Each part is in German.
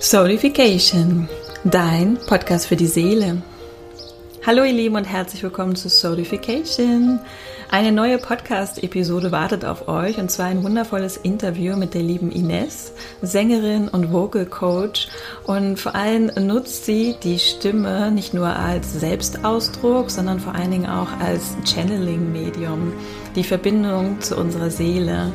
Soulification, dein Podcast für die Seele. Hallo ihr Lieben und herzlich willkommen zu Soulification. Eine neue Podcast-Episode wartet auf euch und zwar ein wundervolles Interview mit der lieben Ines, Sängerin und Vocal Coach und vor allem nutzt sie die Stimme nicht nur als Selbstausdruck, sondern vor allen Dingen auch als Channeling-Medium, die Verbindung zu unserer Seele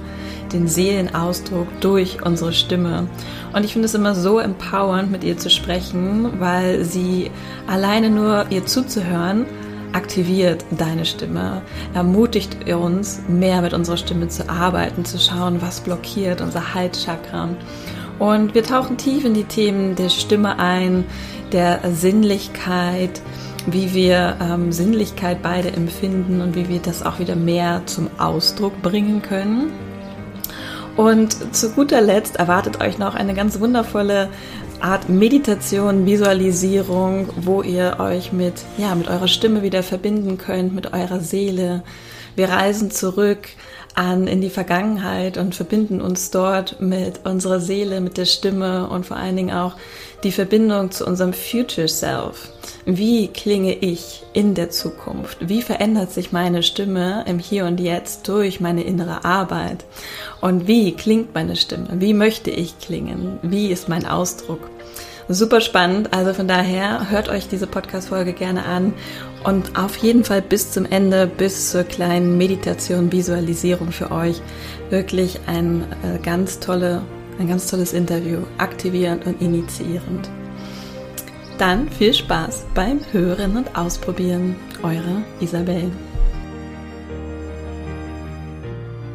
den Seelenausdruck durch unsere Stimme. Und ich finde es immer so empowernd, mit ihr zu sprechen, weil sie alleine nur ihr zuzuhören, aktiviert deine Stimme, ermutigt uns, mehr mit unserer Stimme zu arbeiten, zu schauen, was blockiert unser Halschakra. Und wir tauchen tief in die Themen der Stimme ein, der Sinnlichkeit, wie wir ähm, Sinnlichkeit beide empfinden und wie wir das auch wieder mehr zum Ausdruck bringen können. Und zu guter Letzt erwartet euch noch eine ganz wundervolle Art Meditation, Visualisierung, wo ihr euch mit, ja, mit eurer Stimme wieder verbinden könnt, mit eurer Seele. Wir reisen zurück an in die Vergangenheit und verbinden uns dort mit unserer Seele, mit der Stimme und vor allen Dingen auch die Verbindung zu unserem Future Self. Wie klinge ich in der Zukunft? Wie verändert sich meine Stimme im Hier und Jetzt durch meine innere Arbeit? Und wie klingt meine Stimme? Wie möchte ich klingen? Wie ist mein Ausdruck? Super spannend. Also von daher hört euch diese Podcast-Folge gerne an und auf jeden Fall bis zum Ende, bis zur kleinen Meditation, Visualisierung für euch. Wirklich ein äh, ganz tolle, ein ganz tolles Interview, aktivierend und initiierend. Dann viel Spaß beim Hören und Ausprobieren. Eure Isabel.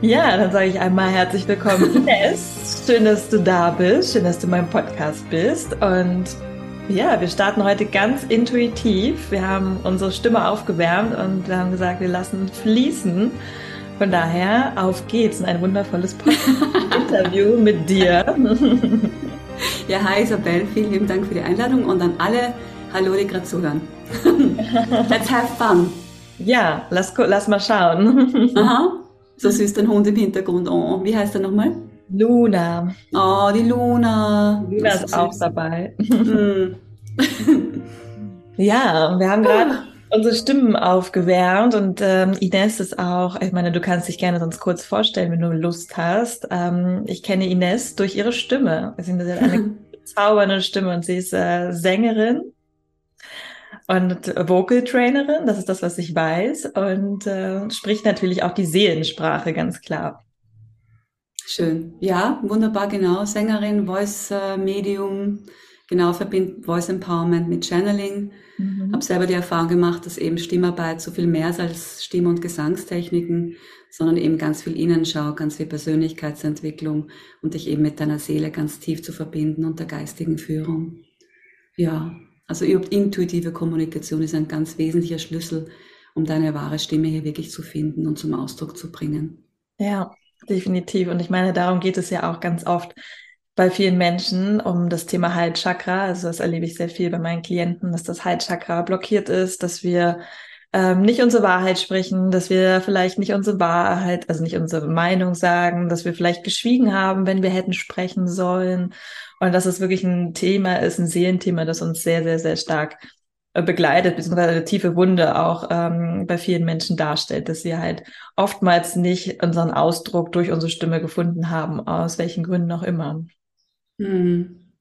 Ja, dann sage ich einmal herzlich willkommen, Ines. Schön, dass du da bist. Schön, dass du in meinem Podcast bist. Und ja, wir starten heute ganz intuitiv. Wir haben unsere Stimme aufgewärmt und wir haben gesagt, wir lassen fließen. Von daher, auf geht's in ein wundervolles Interview mit dir. Ja, hi Isabel, vielen lieben Dank für die Einladung und an alle, hallo, die gerade zuhören. Let's have fun. Ja, lass, lass mal schauen. Aha, so süß dein Hund im Hintergrund. Oh, wie heißt er nochmal? Luna. Oh, die Luna. Luna ist, ist auch dabei. Hm. ja, wir haben gerade unsere Stimmen aufgewärmt und ähm, Ines ist auch, ich meine, du kannst dich gerne sonst kurz vorstellen, wenn du Lust hast. Ähm, ich kenne Ines durch ihre Stimme. Sie hat eine zaubernde Stimme und sie ist äh, Sängerin und Vocal Trainerin, das ist das, was ich weiß, und äh, spricht natürlich auch die Seelensprache ganz klar. Schön. Ja, wunderbar, genau. Sängerin, Voice äh, Medium, genau, verbindet Voice Empowerment mit Channeling Mhm. Habe selber die Erfahrung gemacht, dass eben Stimmarbeit so viel mehr ist als Stimm- und Gesangstechniken, sondern eben ganz viel Innenschau, ganz viel Persönlichkeitsentwicklung und dich eben mit deiner Seele ganz tief zu verbinden und der geistigen Führung. Ja, also intuitive Kommunikation ist ein ganz wesentlicher Schlüssel, um deine wahre Stimme hier wirklich zu finden und zum Ausdruck zu bringen. Ja, definitiv. Und ich meine, darum geht es ja auch ganz oft, bei vielen Menschen um das Thema Halschakra. Also das erlebe ich sehr viel bei meinen Klienten, dass das Halschakra blockiert ist, dass wir ähm, nicht unsere Wahrheit sprechen, dass wir vielleicht nicht unsere Wahrheit, also nicht unsere Meinung sagen, dass wir vielleicht geschwiegen haben, wenn wir hätten sprechen sollen. Und dass es wirklich ein Thema ist, ein Seelenthema, das uns sehr, sehr, sehr stark äh, begleitet, beziehungsweise eine tiefe Wunde auch ähm, bei vielen Menschen darstellt, dass sie halt oftmals nicht unseren Ausdruck durch unsere Stimme gefunden haben, aus welchen Gründen auch immer. Hm.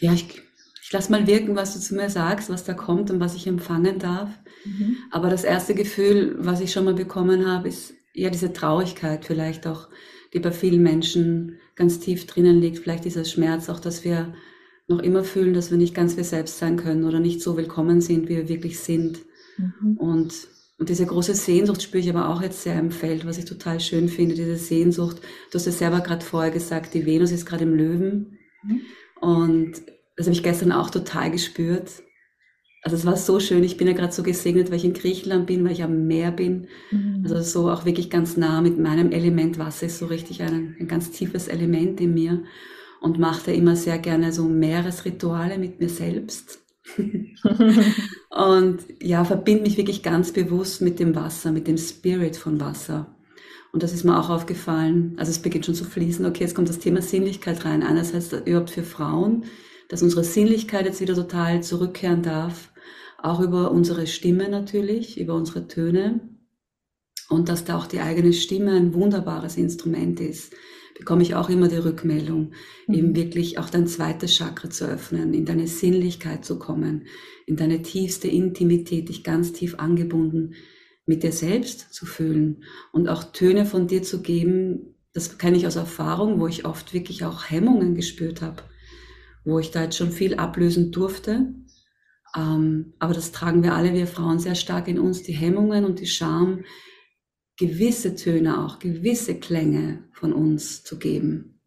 Ja, ich, ich lasse mal wirken, was du zu mir sagst, was da kommt und was ich empfangen darf. Mhm. Aber das erste Gefühl, was ich schon mal bekommen habe, ist ja diese Traurigkeit vielleicht auch, die bei vielen Menschen ganz tief drinnen liegt. Vielleicht dieser Schmerz auch, dass wir noch immer fühlen, dass wir nicht ganz wir selbst sein können oder nicht so willkommen sind, wie wir wirklich sind. Mhm. Und und diese große Sehnsucht spüre ich aber auch jetzt sehr im Feld, was ich total schön finde, diese Sehnsucht. Du hast es selber gerade vorher gesagt, die Venus ist gerade im Löwen. Mhm. Und das habe ich gestern auch total gespürt. Also es war so schön, ich bin ja gerade so gesegnet, weil ich in Griechenland bin, weil ich am Meer bin. Mhm. Also so auch wirklich ganz nah mit meinem Element Wasser ist so richtig ein, ein ganz tiefes Element in mir und mache immer sehr gerne so Meeresrituale mit mir selbst. und ja, verbinde mich wirklich ganz bewusst mit dem Wasser, mit dem Spirit von Wasser. Und das ist mir auch aufgefallen. Also es beginnt schon zu fließen. Okay, jetzt kommt das Thema Sinnlichkeit rein. Einerseits überhaupt für Frauen, dass unsere Sinnlichkeit jetzt wieder total zurückkehren darf. Auch über unsere Stimme natürlich, über unsere Töne. Und dass da auch die eigene Stimme ein wunderbares Instrument ist bekomme ich auch immer die Rückmeldung, mhm. eben wirklich auch dein zweites Chakra zu öffnen, in deine Sinnlichkeit zu kommen, in deine tiefste Intimität, dich ganz tief angebunden mit dir selbst zu fühlen und auch Töne von dir zu geben. Das kenne ich aus Erfahrung, wo ich oft wirklich auch Hemmungen gespürt habe, wo ich da jetzt schon viel ablösen durfte. Ähm, aber das tragen wir alle, wir Frauen, sehr stark in uns, die Hemmungen und die Scham, gewisse Töne auch, gewisse Klänge von uns zu geben.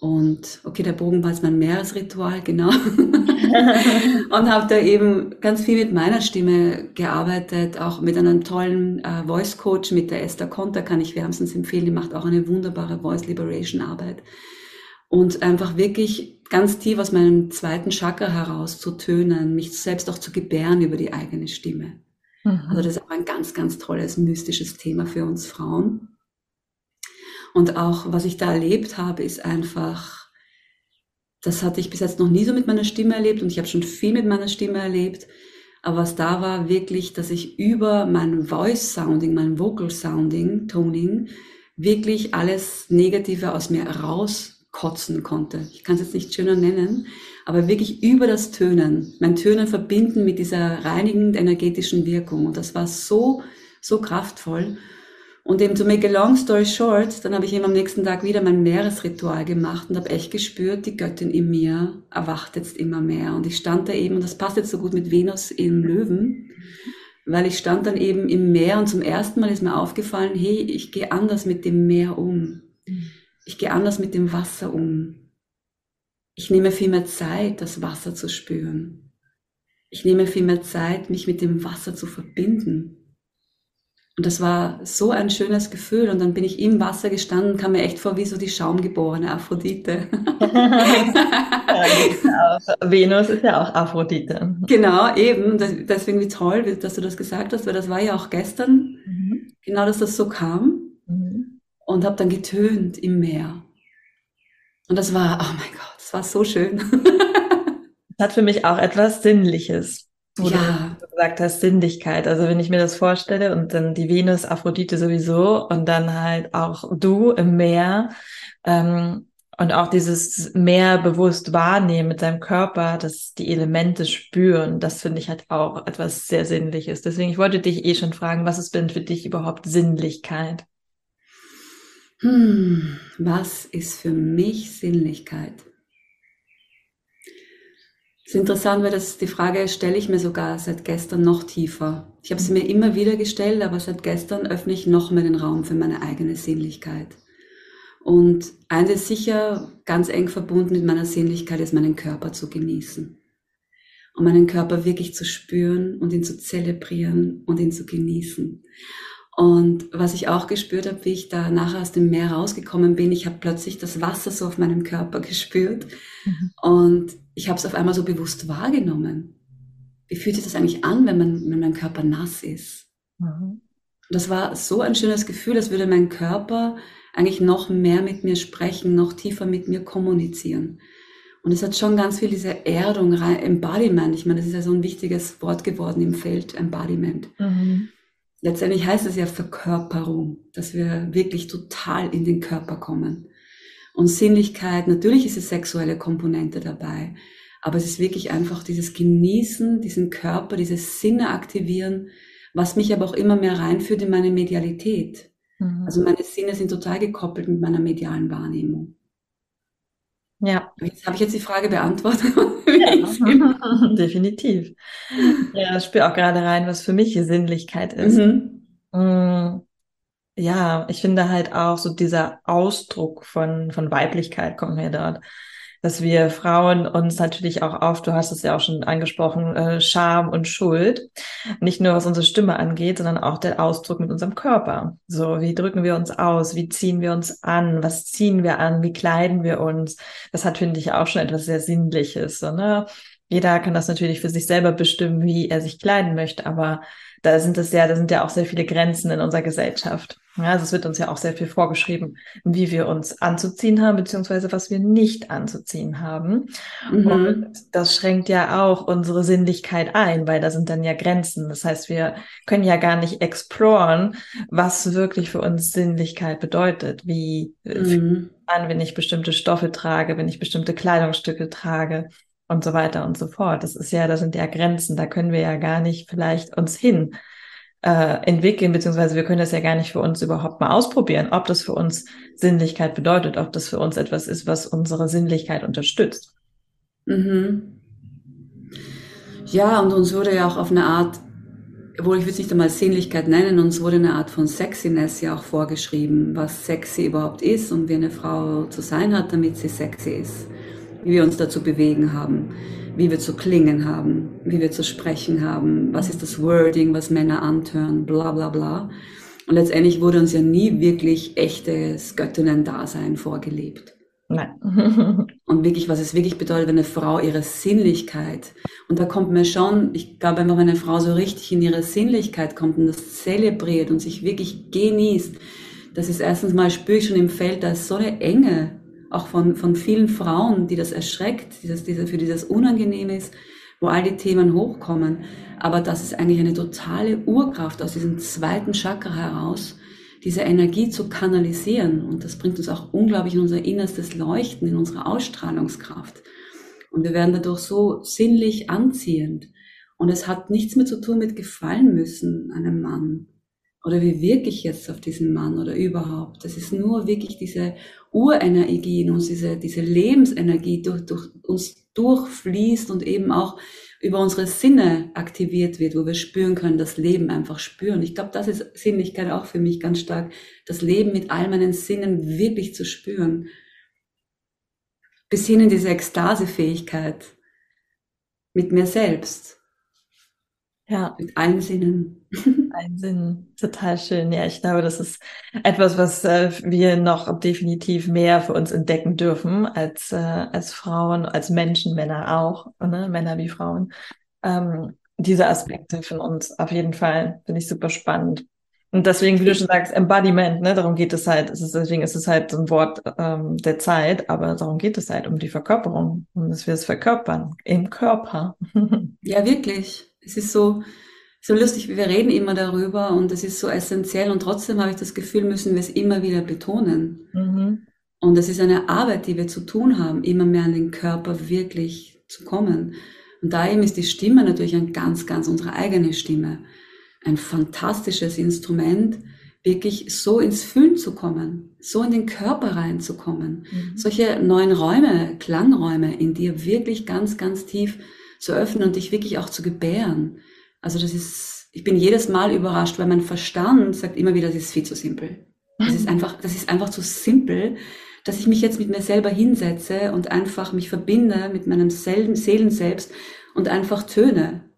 Und okay, der Bogen war jetzt mein Meeresritual, genau. und habe da eben ganz viel mit meiner Stimme gearbeitet, auch mit einem tollen äh, Voice Coach, mit der Esther Konter, kann ich wärmstens empfehlen, die macht auch eine wunderbare Voice Liberation Arbeit. Und einfach wirklich ganz tief aus meinem zweiten Chakra heraus zu tönen, mich selbst auch zu gebären über die eigene Stimme. Mhm. Also das ist auch ein ganz, ganz tolles, mystisches Thema für uns Frauen. Und auch, was ich da erlebt habe, ist einfach, das hatte ich bis jetzt noch nie so mit meiner Stimme erlebt und ich habe schon viel mit meiner Stimme erlebt. Aber was da war, wirklich, dass ich über mein Voice Sounding, mein Vocal Sounding, Toning, wirklich alles Negative aus mir rauskotzen konnte. Ich kann es jetzt nicht schöner nennen, aber wirklich über das Tönen, mein Tönen verbinden mit dieser reinigend energetischen Wirkung. Und das war so, so kraftvoll. Und eben to make a long story short, dann habe ich eben am nächsten Tag wieder mein Meeresritual gemacht und habe echt gespürt, die Göttin in mir erwacht jetzt immer mehr. Und ich stand da eben, und das passt jetzt so gut mit Venus im Löwen, weil ich stand dann eben im Meer und zum ersten Mal ist mir aufgefallen, hey, ich gehe anders mit dem Meer um. Ich gehe anders mit dem Wasser um. Ich nehme viel mehr Zeit, das Wasser zu spüren. Ich nehme viel mehr Zeit, mich mit dem Wasser zu verbinden. Und das war so ein schönes Gefühl. Und dann bin ich im Wasser gestanden, kam mir echt vor wie so die schaumgeborene Aphrodite. ja, Venus ist ja auch Aphrodite. Genau, eben. Deswegen wie toll, dass du das gesagt hast, weil das war ja auch gestern, mhm. genau, dass das so kam. Mhm. Und habe dann getönt im Meer. Und das war, oh mein Gott, war so schön. das hat für mich auch etwas Sinnliches. Wo ja. du gesagt hast, Sinnlichkeit. Also wenn ich mir das vorstelle und dann die Venus, Aphrodite sowieso und dann halt auch du im Meer ähm, und auch dieses Meer bewusst wahrnehmen mit deinem Körper, dass die Elemente spüren, das finde ich halt auch etwas sehr Sinnliches. Deswegen, ich wollte dich eh schon fragen, was ist denn für dich überhaupt Sinnlichkeit? Hm, was ist für mich Sinnlichkeit? Es ist interessant, weil das die Frage stelle ich mir sogar seit gestern noch tiefer. Ich habe sie mir immer wieder gestellt, aber seit gestern öffne ich noch mehr den Raum für meine eigene Sinnlichkeit. Und eines ist sicher ganz eng verbunden mit meiner Sinnlichkeit ist, meinen Körper zu genießen. Und meinen Körper wirklich zu spüren und ihn zu zelebrieren und ihn zu genießen. Und was ich auch gespürt habe, wie ich da nachher aus dem Meer rausgekommen bin, ich habe plötzlich das Wasser so auf meinem Körper gespürt mhm. und ich habe es auf einmal so bewusst wahrgenommen. Wie fühlt sich das eigentlich an, wenn, man, wenn mein Körper nass ist? Mhm. Und das war so ein schönes Gefühl, als würde mein Körper eigentlich noch mehr mit mir sprechen, noch tiefer mit mir kommunizieren. Und es hat schon ganz viel diese Erdung, Embodiment. Ich meine, das ist ja so ein wichtiges Wort geworden im Feld, Embodiment. Mhm letztendlich heißt es ja Verkörperung, dass wir wirklich total in den Körper kommen. Und Sinnlichkeit, natürlich ist es sexuelle Komponente dabei, aber es ist wirklich einfach dieses Genießen, diesen Körper, diese Sinne aktivieren, was mich aber auch immer mehr reinführt in meine Medialität. Mhm. Also meine Sinne sind total gekoppelt mit meiner medialen Wahrnehmung. Ja. Jetzt habe ich jetzt die Frage beantwortet. Ja, definitiv. Ja, ich spüre auch gerade rein, was für mich Sinnlichkeit ist. Mhm. Ja, ich finde halt auch so dieser Ausdruck von, von Weiblichkeit kommt mir dort dass wir Frauen uns natürlich auch oft, du hast es ja auch schon angesprochen, äh, Scham und Schuld, nicht nur was unsere Stimme angeht, sondern auch der Ausdruck mit unserem Körper. So, wie drücken wir uns aus? Wie ziehen wir uns an? Was ziehen wir an? Wie kleiden wir uns? Das hat, finde ich, auch schon etwas sehr Sinnliches. So, ne? jeder kann das natürlich für sich selber bestimmen, wie er sich kleiden möchte, aber da sind es ja, da sind ja auch sehr viele Grenzen in unserer Gesellschaft. Ja, also es wird uns ja auch sehr viel vorgeschrieben, wie wir uns anzuziehen haben, beziehungsweise was wir nicht anzuziehen haben. Mhm. Und das schränkt ja auch unsere Sinnlichkeit ein, weil da sind dann ja Grenzen. Das heißt, wir können ja gar nicht exploren, was wirklich für uns Sinnlichkeit bedeutet. Wie mhm. an, wenn ich bestimmte Stoffe trage, wenn ich bestimmte Kleidungsstücke trage und so weiter und so fort. Das ist ja, da sind ja Grenzen, da können wir ja gar nicht vielleicht uns hin äh, entwickeln, beziehungsweise wir können das ja gar nicht für uns überhaupt mal ausprobieren, ob das für uns Sinnlichkeit bedeutet, ob das für uns etwas ist, was unsere Sinnlichkeit unterstützt. Mhm. Ja, und uns wurde ja auch auf eine Art, obwohl ich würde es nicht einmal Sinnlichkeit nennen, uns wurde eine Art von Sexiness ja auch vorgeschrieben, was sexy überhaupt ist und wie eine Frau zu sein hat, damit sie sexy ist wie wir uns dazu bewegen haben, wie wir zu klingen haben, wie wir zu sprechen haben, was ist das Wording, was Männer antören, bla bla bla. Und letztendlich wurde uns ja nie wirklich echtes Göttinnen-Dasein vorgelebt. Nein. und wirklich, was es wirklich bedeutet, wenn eine Frau ihre Sinnlichkeit, und da kommt mir schon, ich glaube einfach, wenn eine Frau so richtig in ihre Sinnlichkeit kommt und das zelebriert und sich wirklich genießt, das ist erstens mal, spüre ich schon im Feld, da ist so eine Enge auch von, von vielen Frauen, die das erschreckt, dieses, diese, für die das unangenehm ist, wo all die Themen hochkommen. Aber das ist eigentlich eine totale Urkraft aus diesem zweiten Chakra heraus, diese Energie zu kanalisieren. Und das bringt uns auch unglaublich in unser innerstes Leuchten, in unsere Ausstrahlungskraft. Und wir werden dadurch so sinnlich anziehend. Und es hat nichts mehr zu tun mit gefallen müssen einem Mann. Oder wie wirke ich jetzt auf diesen Mann oder überhaupt? Das ist nur wirklich diese Urenergie in uns, diese, diese Lebensenergie durch, durch uns durchfließt und eben auch über unsere Sinne aktiviert wird, wo wir spüren können, das Leben einfach spüren. Ich glaube, das ist Sinnlichkeit auch für mich ganz stark, das Leben mit all meinen Sinnen wirklich zu spüren. Bis hin in diese Ekstasefähigkeit mit mir selbst. Ja. Mit allen Sinnen. Ein Sinn. Total schön. Ja, ich glaube, das ist etwas, was äh, wir noch definitiv mehr für uns entdecken dürfen als, äh, als Frauen, als Menschen, Männer auch, ne? Männer wie Frauen. Ähm, diese Aspekte von uns auf jeden Fall finde ich super spannend. Und deswegen, wie du schon sagst, Embodiment, ne, darum geht es halt. Es ist, deswegen ist es halt so ein Wort ähm, der Zeit, aber darum geht es halt um die Verkörperung, um dass wir es verkörpern im Körper. ja, wirklich. Es ist so, so lustig, wir reden immer darüber und es ist so essentiell und trotzdem habe ich das Gefühl, müssen wir es immer wieder betonen. Mhm. Und es ist eine Arbeit, die wir zu tun haben, immer mehr an den Körper wirklich zu kommen. Und da eben ist die Stimme natürlich ein ganz, ganz unsere eigene Stimme. Ein fantastisches Instrument, wirklich so ins Fühlen zu kommen, so in den Körper reinzukommen, mhm. solche neuen Räume, Klangräume in dir wirklich ganz, ganz tief zu öffnen und dich wirklich auch zu gebären. Also das ist, ich bin jedes Mal überrascht, weil mein Verstand sagt immer wieder, das ist viel zu simpel. Das ist einfach, das ist einfach zu simpel, dass ich mich jetzt mit mir selber hinsetze und einfach mich verbinde mit meinem Seelen selbst und einfach töne.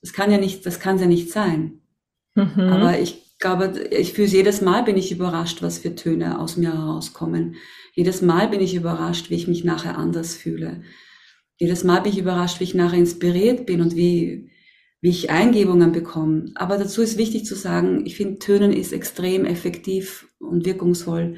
Das kann ja nicht, das kann ja nicht sein. Mhm. Aber ich glaube, ich fühle jedes Mal bin ich überrascht, was für Töne aus mir herauskommen. Jedes Mal bin ich überrascht, wie ich mich nachher anders fühle. Jedes Mal bin ich überrascht, wie ich nachher inspiriert bin und wie, wie ich Eingebungen bekomme. Aber dazu ist wichtig zu sagen, ich finde, Tönen ist extrem effektiv und wirkungsvoll,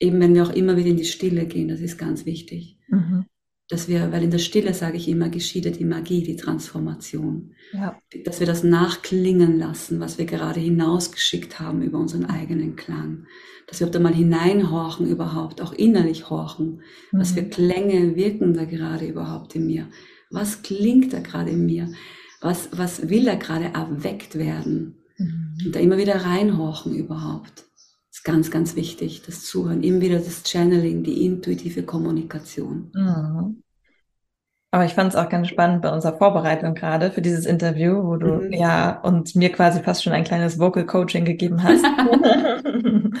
eben wenn wir auch immer wieder in die Stille gehen, das ist ganz wichtig. Mhm. Dass wir, weil in der Stille, sage ich immer, geschieht die Magie, die Transformation. Ja. Dass wir das nachklingen lassen, was wir gerade hinausgeschickt haben über unseren eigenen Klang. Dass wir da mal hineinhorchen überhaupt, auch innerlich horchen. Mhm. Was für Klänge wirken da gerade überhaupt in mir? Was klingt da gerade in mir? was, was will da gerade erweckt werden? Mhm. Und da immer wieder reinhorchen überhaupt. Ist ganz, ganz wichtig, das Zuhören, immer wieder das Channeling, die intuitive Kommunikation. Mhm. Aber ich fand es auch ganz spannend bei unserer Vorbereitung gerade für dieses Interview, wo du mhm. ja und mir quasi fast schon ein kleines Vocal Coaching gegeben hast.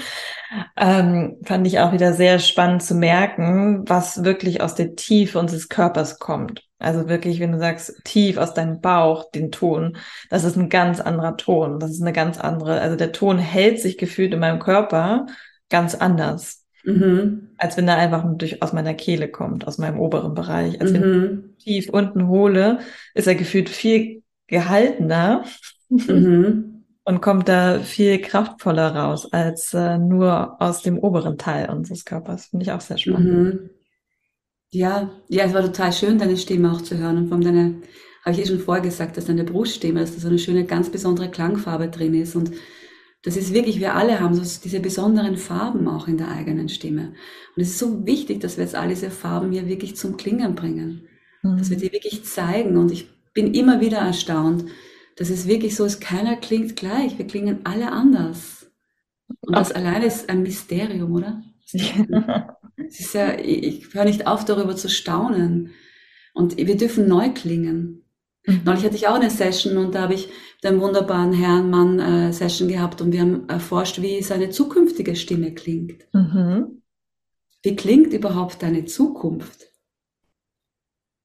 ähm, fand ich auch wieder sehr spannend zu merken, was wirklich aus der Tiefe unseres Körpers kommt. Also wirklich, wenn du sagst, tief aus deinem Bauch den Ton, das ist ein ganz anderer Ton. Das ist eine ganz andere, also der Ton hält sich gefühlt in meinem Körper ganz anders. Mhm. Als wenn er einfach durch, aus meiner Kehle kommt, aus meinem oberen Bereich. Als mhm. wenn ich tief unten hole, ist er gefühlt viel gehaltener mhm. Und kommt da viel kraftvoller raus als äh, nur aus dem oberen Teil unseres Körpers. Finde ich auch sehr spannend. Mhm. Ja, ja, es war total schön, deine Stimme auch zu hören und von deiner, habe ich eh schon vorher gesagt, dass deine Bruststimme, dass da so eine schöne, ganz besondere Klangfarbe drin ist und das ist wirklich, wir alle haben so diese besonderen Farben auch in der eigenen Stimme. Und es ist so wichtig, dass wir jetzt all diese Farben hier wirklich zum Klingen bringen. Mhm. Dass wir die wirklich zeigen. Und ich bin immer wieder erstaunt, dass es wirklich so ist, keiner klingt gleich. Wir klingen alle anders. Und das alleine ist ein Mysterium, oder? Es ist ja, ich höre nicht auf, darüber zu staunen. Und wir dürfen neu klingen. Mhm. Neulich hatte ich auch eine Session und da habe ich mit einem wunderbaren Herrn Mann äh, Session gehabt und wir haben erforscht, wie seine zukünftige Stimme klingt. Mhm. Wie klingt überhaupt deine Zukunft?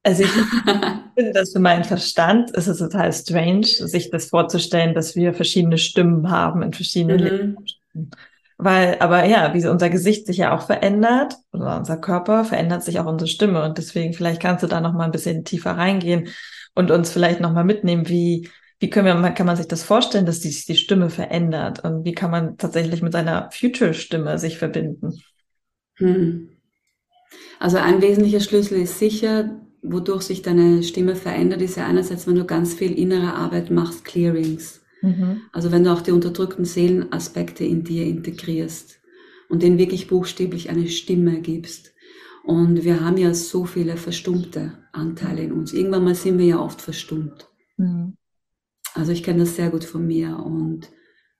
Also ich finde das für meinen Verstand ist es total strange, sich das vorzustellen, dass wir verschiedene Stimmen haben in verschiedenen mhm. Lebensumständen. Weil, aber ja, wie unser Gesicht sich ja auch verändert, oder unser Körper verändert sich auch unsere Stimme. Und deswegen, vielleicht kannst du da noch mal ein bisschen tiefer reingehen und uns vielleicht noch mal mitnehmen, wie, wie können wir, kann man sich das vorstellen, dass sich die Stimme verändert? Und wie kann man tatsächlich mit seiner Future-Stimme sich verbinden? Hm. Also ein wesentlicher Schlüssel ist sicher, wodurch sich deine Stimme verändert, ist ja einerseits, wenn du ganz viel innere Arbeit machst, Clearings. Mhm. Also wenn du auch die unterdrückten Seelenaspekte in dir integrierst und denen wirklich buchstäblich eine Stimme gibst. Und wir haben ja so viele verstummte Anteile in uns. Irgendwann mal sind wir ja oft verstummt. Mhm. Also ich kenne das sehr gut von mir und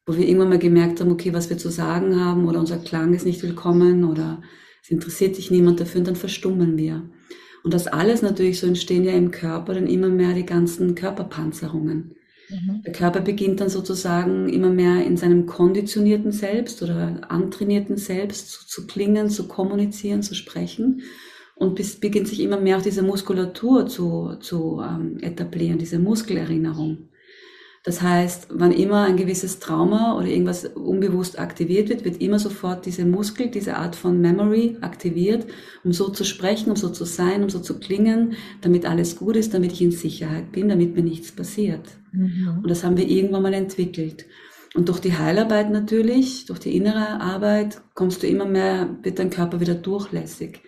wo wir irgendwann mal gemerkt haben, okay, was wir zu sagen haben oder unser Klang ist nicht willkommen oder es interessiert sich niemand dafür und dann verstummen wir. Und das alles natürlich, so entstehen ja im Körper dann immer mehr die ganzen Körperpanzerungen. Mhm. Der Körper beginnt dann sozusagen immer mehr in seinem konditionierten Selbst oder antrainierten Selbst zu, zu klingen, zu kommunizieren, zu sprechen und bis, beginnt sich immer mehr auch diese Muskulatur zu, zu ähm, etablieren, diese Muskelerinnerung. Das heißt, wann immer ein gewisses Trauma oder irgendwas unbewusst aktiviert wird, wird immer sofort diese Muskel, diese Art von Memory aktiviert, um so zu sprechen, um so zu sein, um so zu klingen, damit alles gut ist, damit ich in Sicherheit bin, damit mir nichts passiert. Mhm. Und das haben wir irgendwann mal entwickelt. Und durch die Heilarbeit natürlich, durch die innere Arbeit, kommst du immer mehr, wird dein Körper wieder durchlässig,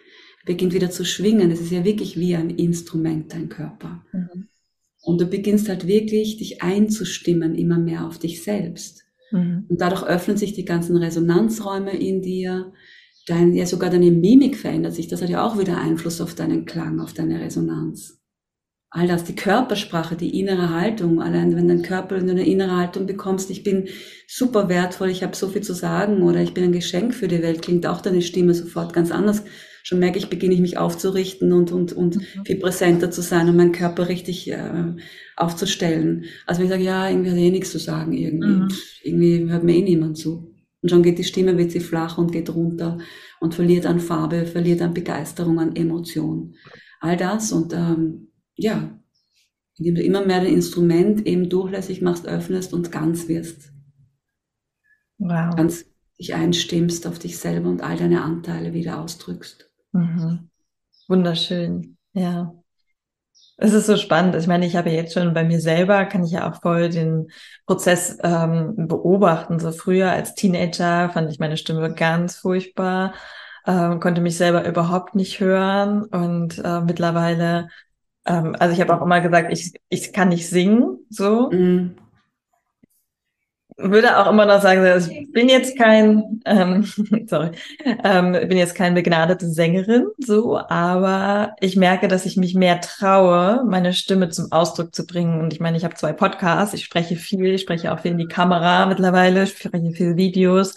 beginnt wieder zu schwingen. Es ist ja wirklich wie ein Instrument, dein Körper. Mhm. Und du beginnst halt wirklich, dich einzustimmen immer mehr auf dich selbst. Mhm. Und dadurch öffnen sich die ganzen Resonanzräume in dir. Dein, ja, sogar deine Mimik verändert sich. Das hat ja auch wieder Einfluss auf deinen Klang, auf deine Resonanz. All das, die Körpersprache, die innere Haltung. Allein wenn dein Körper eine innere Haltung bekommst, ich bin super wertvoll, ich habe so viel zu sagen oder ich bin ein Geschenk für die Welt, klingt auch deine Stimme sofort ganz anders schon merke ich, beginne ich mich aufzurichten und, und, und mhm. viel präsenter zu sein und meinen Körper richtig äh, aufzustellen. Also wenn ich sage, ja, irgendwie hat eh nichts zu sagen, irgendwie, mhm. irgendwie hört mir eh niemand zu. Und schon geht die Stimme, wird sie flach und geht runter und verliert an Farbe, verliert an Begeisterung, an Emotion. All das und ähm, ja, indem du immer mehr dein Instrument eben durchlässig machst, öffnest und ganz wirst. Wow. Ganz dich einstimmst auf dich selber und all deine Anteile wieder ausdrückst. Mhm. Wunderschön, ja. Es ist so spannend. Ich meine, ich habe jetzt schon bei mir selber, kann ich ja auch voll den Prozess ähm, beobachten. So früher als Teenager fand ich meine Stimme ganz furchtbar, ähm, konnte mich selber überhaupt nicht hören. Und äh, mittlerweile, ähm, also ich habe auch immer gesagt, ich, ich kann nicht singen, so. Mhm würde auch immer noch sagen, also ich bin jetzt kein, ähm, sorry, ähm, bin jetzt keine begnadete Sängerin, so, aber ich merke, dass ich mich mehr traue, meine Stimme zum Ausdruck zu bringen. Und ich meine, ich habe zwei Podcasts, ich spreche viel, ich spreche auch viel in die Kamera mittlerweile, ich spreche viel Videos.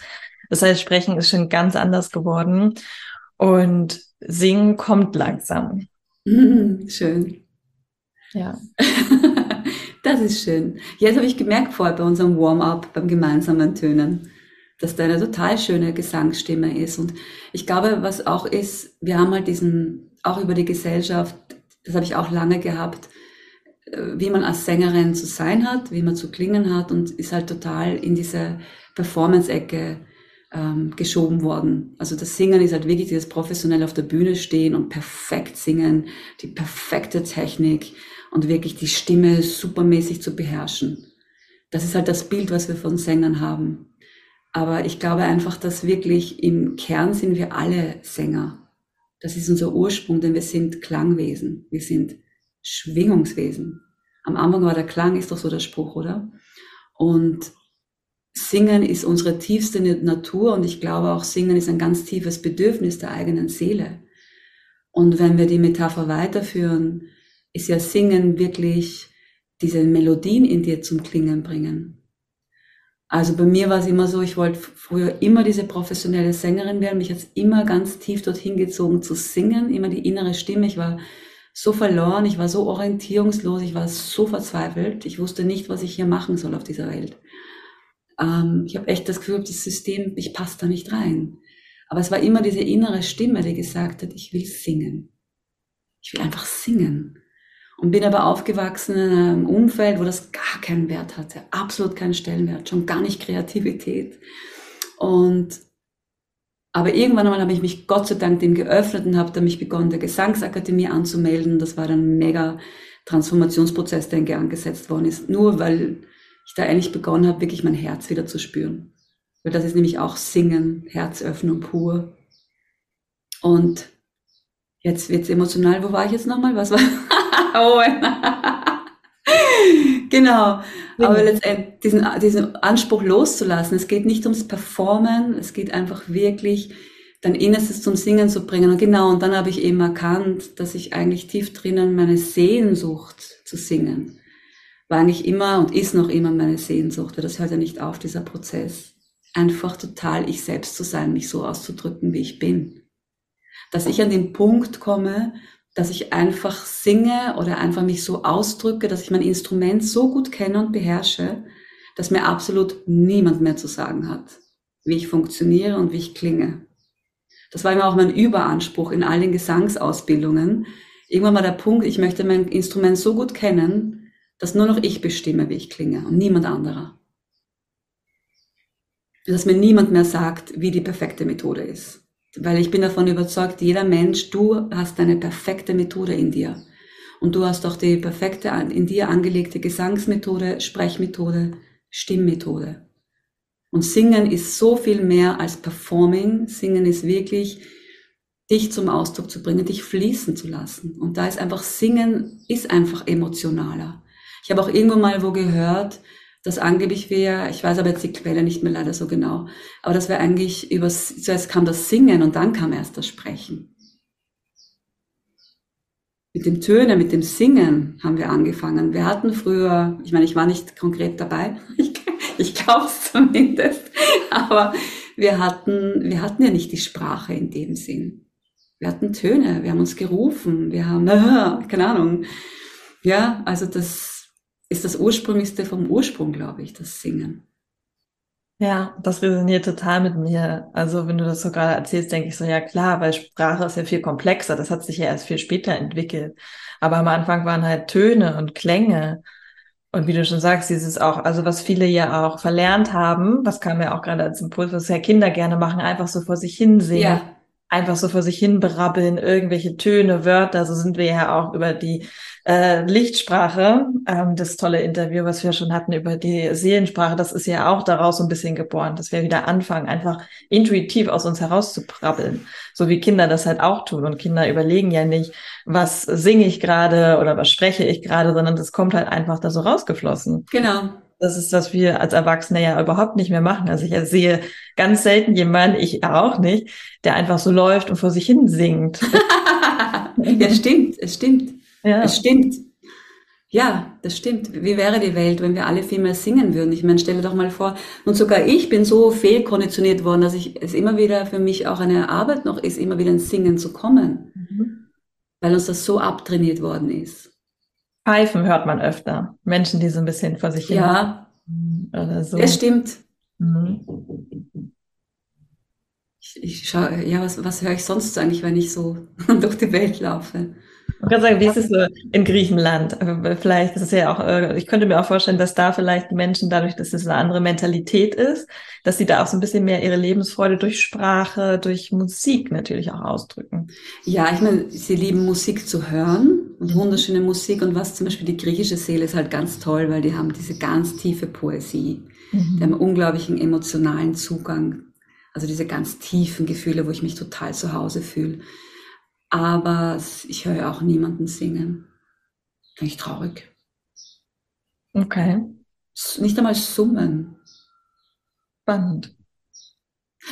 Das heißt, Sprechen ist schon ganz anders geworden. Und Singen kommt langsam. schön. Ja. Das ist schön. Jetzt habe ich gemerkt vorher bei unserem Warm-up, beim gemeinsamen Tönen, dass da eine total schöne Gesangsstimme ist. Und ich glaube, was auch ist, wir haben halt diesen, auch über die Gesellschaft, das habe ich auch lange gehabt, äh, wie man als Sängerin zu sein hat, wie man zu klingen hat und ist halt total in diese Performance-Ecke ähm, geschoben worden. Also das Singen ist halt wirklich dieses professionell auf der Bühne stehen und perfekt singen, die perfekte Technik und wirklich die Stimme supermäßig zu beherrschen. Das ist halt das Bild, was wir von Sängern haben. Aber ich glaube einfach, dass wirklich im Kern sind wir alle Sänger. Das ist unser Ursprung, denn wir sind Klangwesen. Wir sind Schwingungswesen. Am Anfang war der Klang, ist doch so der Spruch, oder? Und Singen ist unsere tiefste Natur und ich glaube auch Singen ist ein ganz tiefes Bedürfnis der eigenen Seele. Und wenn wir die Metapher weiterführen, ist ja Singen wirklich diese Melodien in dir zum Klingen bringen. Also bei mir war es immer so, ich wollte früher immer diese professionelle Sängerin werden. Mich hat es immer ganz tief dorthin gezogen zu singen, immer die innere Stimme. Ich war so verloren, ich war so orientierungslos, ich war so verzweifelt. Ich wusste nicht, was ich hier machen soll auf dieser Welt. Ähm, ich habe echt das Gefühl, das System, ich passe da nicht rein. Aber es war immer diese innere Stimme, die gesagt hat, ich will singen. Ich will einfach singen. Und bin aber aufgewachsen in einem Umfeld, wo das gar keinen Wert hatte, absolut keinen Stellenwert, schon gar nicht Kreativität. Und aber irgendwann einmal habe ich mich Gott sei Dank dem geöffnet und habe dann mich begonnen, der Gesangsakademie anzumelden. Das war dann ein mega Transformationsprozess, der in Gang gesetzt worden ist. Nur weil ich da eigentlich begonnen habe, wirklich mein Herz wieder zu spüren. Weil das ist nämlich auch Singen, Herzöffnung pur. Und jetzt wird's emotional. Wo war ich jetzt nochmal? Was war? oh, genau. Aber letztendlich diesen, diesen Anspruch loszulassen. Es geht nicht ums Performen. Es geht einfach wirklich dein Innerstes zum Singen zu bringen. Und genau, und dann habe ich eben erkannt, dass ich eigentlich tief drinnen meine Sehnsucht zu singen war eigentlich immer und ist noch immer meine Sehnsucht, weil das hört ja nicht auf, dieser Prozess. Einfach total ich selbst zu sein, mich so auszudrücken, wie ich bin. Dass ich an den Punkt komme, dass ich einfach singe oder einfach mich so ausdrücke, dass ich mein Instrument so gut kenne und beherrsche, dass mir absolut niemand mehr zu sagen hat, wie ich funktioniere und wie ich klinge. Das war immer auch mein Überanspruch in all den Gesangsausbildungen. Irgendwann war der Punkt, ich möchte mein Instrument so gut kennen, dass nur noch ich bestimme, wie ich klinge und niemand anderer. Dass mir niemand mehr sagt, wie die perfekte Methode ist. Weil ich bin davon überzeugt, jeder Mensch, du hast eine perfekte Methode in dir. Und du hast auch die perfekte in dir angelegte Gesangsmethode, Sprechmethode, Stimmmethode. Und Singen ist so viel mehr als Performing. Singen ist wirklich, dich zum Ausdruck zu bringen, dich fließen zu lassen. Und da ist einfach Singen, ist einfach emotionaler. Ich habe auch irgendwo mal wo gehört, dass angeblich wir, ich weiß aber jetzt die Quelle nicht mehr leider so genau, aber dass wir eigentlich über, zuerst kam das Singen und dann kam erst das Sprechen. Mit dem Tönen, mit dem Singen haben wir angefangen. Wir hatten früher, ich meine, ich war nicht konkret dabei, ich, ich glaube es zumindest, aber wir hatten, wir hatten ja nicht die Sprache in dem Sinn. Wir hatten Töne, wir haben uns gerufen, wir haben, keine Ahnung. Ja, also das, ist das Ursprünglichste vom Ursprung, glaube ich, das Singen. Ja, das resoniert total mit mir. Also wenn du das so gerade erzählst, denke ich so, ja klar, weil Sprache ist ja viel komplexer. Das hat sich ja erst viel später entwickelt. Aber am Anfang waren halt Töne und Klänge. Und wie du schon sagst, dieses auch, also was viele ja auch verlernt haben, was kam ja auch gerade als Impuls, was ja Kinder gerne machen, einfach so vor sich hin singen. Ja. Einfach so vor sich hin berabbeln, irgendwelche Töne, Wörter, so sind wir ja auch über die äh, Lichtsprache, ähm, das tolle Interview, was wir schon hatten über die Seelensprache, das ist ja auch daraus so ein bisschen geboren, dass wir wieder anfangen, einfach intuitiv aus uns heraus zu prabbeln, so wie Kinder das halt auch tun. Und Kinder überlegen ja nicht, was singe ich gerade oder was spreche ich gerade, sondern das kommt halt einfach da so rausgeflossen. Genau. Das ist, was wir als Erwachsene ja überhaupt nicht mehr machen. Also ich sehe ganz selten jemanden, ich auch nicht, der einfach so läuft und vor sich hin singt. ja, stimmt, es stimmt. Ja. Es stimmt. Ja, das stimmt. Wie wäre die Welt, wenn wir alle viel mehr singen würden? Ich meine, stelle doch mal vor, und sogar ich bin so fehlkonditioniert worden, dass ich es immer wieder für mich auch eine Arbeit noch ist, immer wieder ins Singen zu kommen. Mhm. Weil uns das so abtrainiert worden ist. Pfeifen hört man öfter. Menschen, die so ein bisschen vor sich hin. Ja. Oder so. Das stimmt. Mhm. Ich, ich schaue, ja, was, was höre ich sonst eigentlich, wenn ich so durch die Welt laufe? Ich kann sagen, wie ist es so in Griechenland? Vielleicht ist es ja auch, äh, ich könnte mir auch vorstellen, dass da vielleicht die Menschen dadurch, dass es eine andere Mentalität ist, dass sie da auch so ein bisschen mehr ihre Lebensfreude durch Sprache, durch Musik natürlich auch ausdrücken. Ja, ich meine, sie lieben Musik zu hören und wunderschöne Musik und was zum Beispiel die griechische Seele ist halt ganz toll, weil die haben diese ganz tiefe Poesie. Mhm. Die haben einen unglaublichen emotionalen Zugang. Also diese ganz tiefen Gefühle, wo ich mich total zu Hause fühle. Aber ich höre auch niemanden singen. Bin ich traurig. Okay. Nicht einmal summen. Spannend.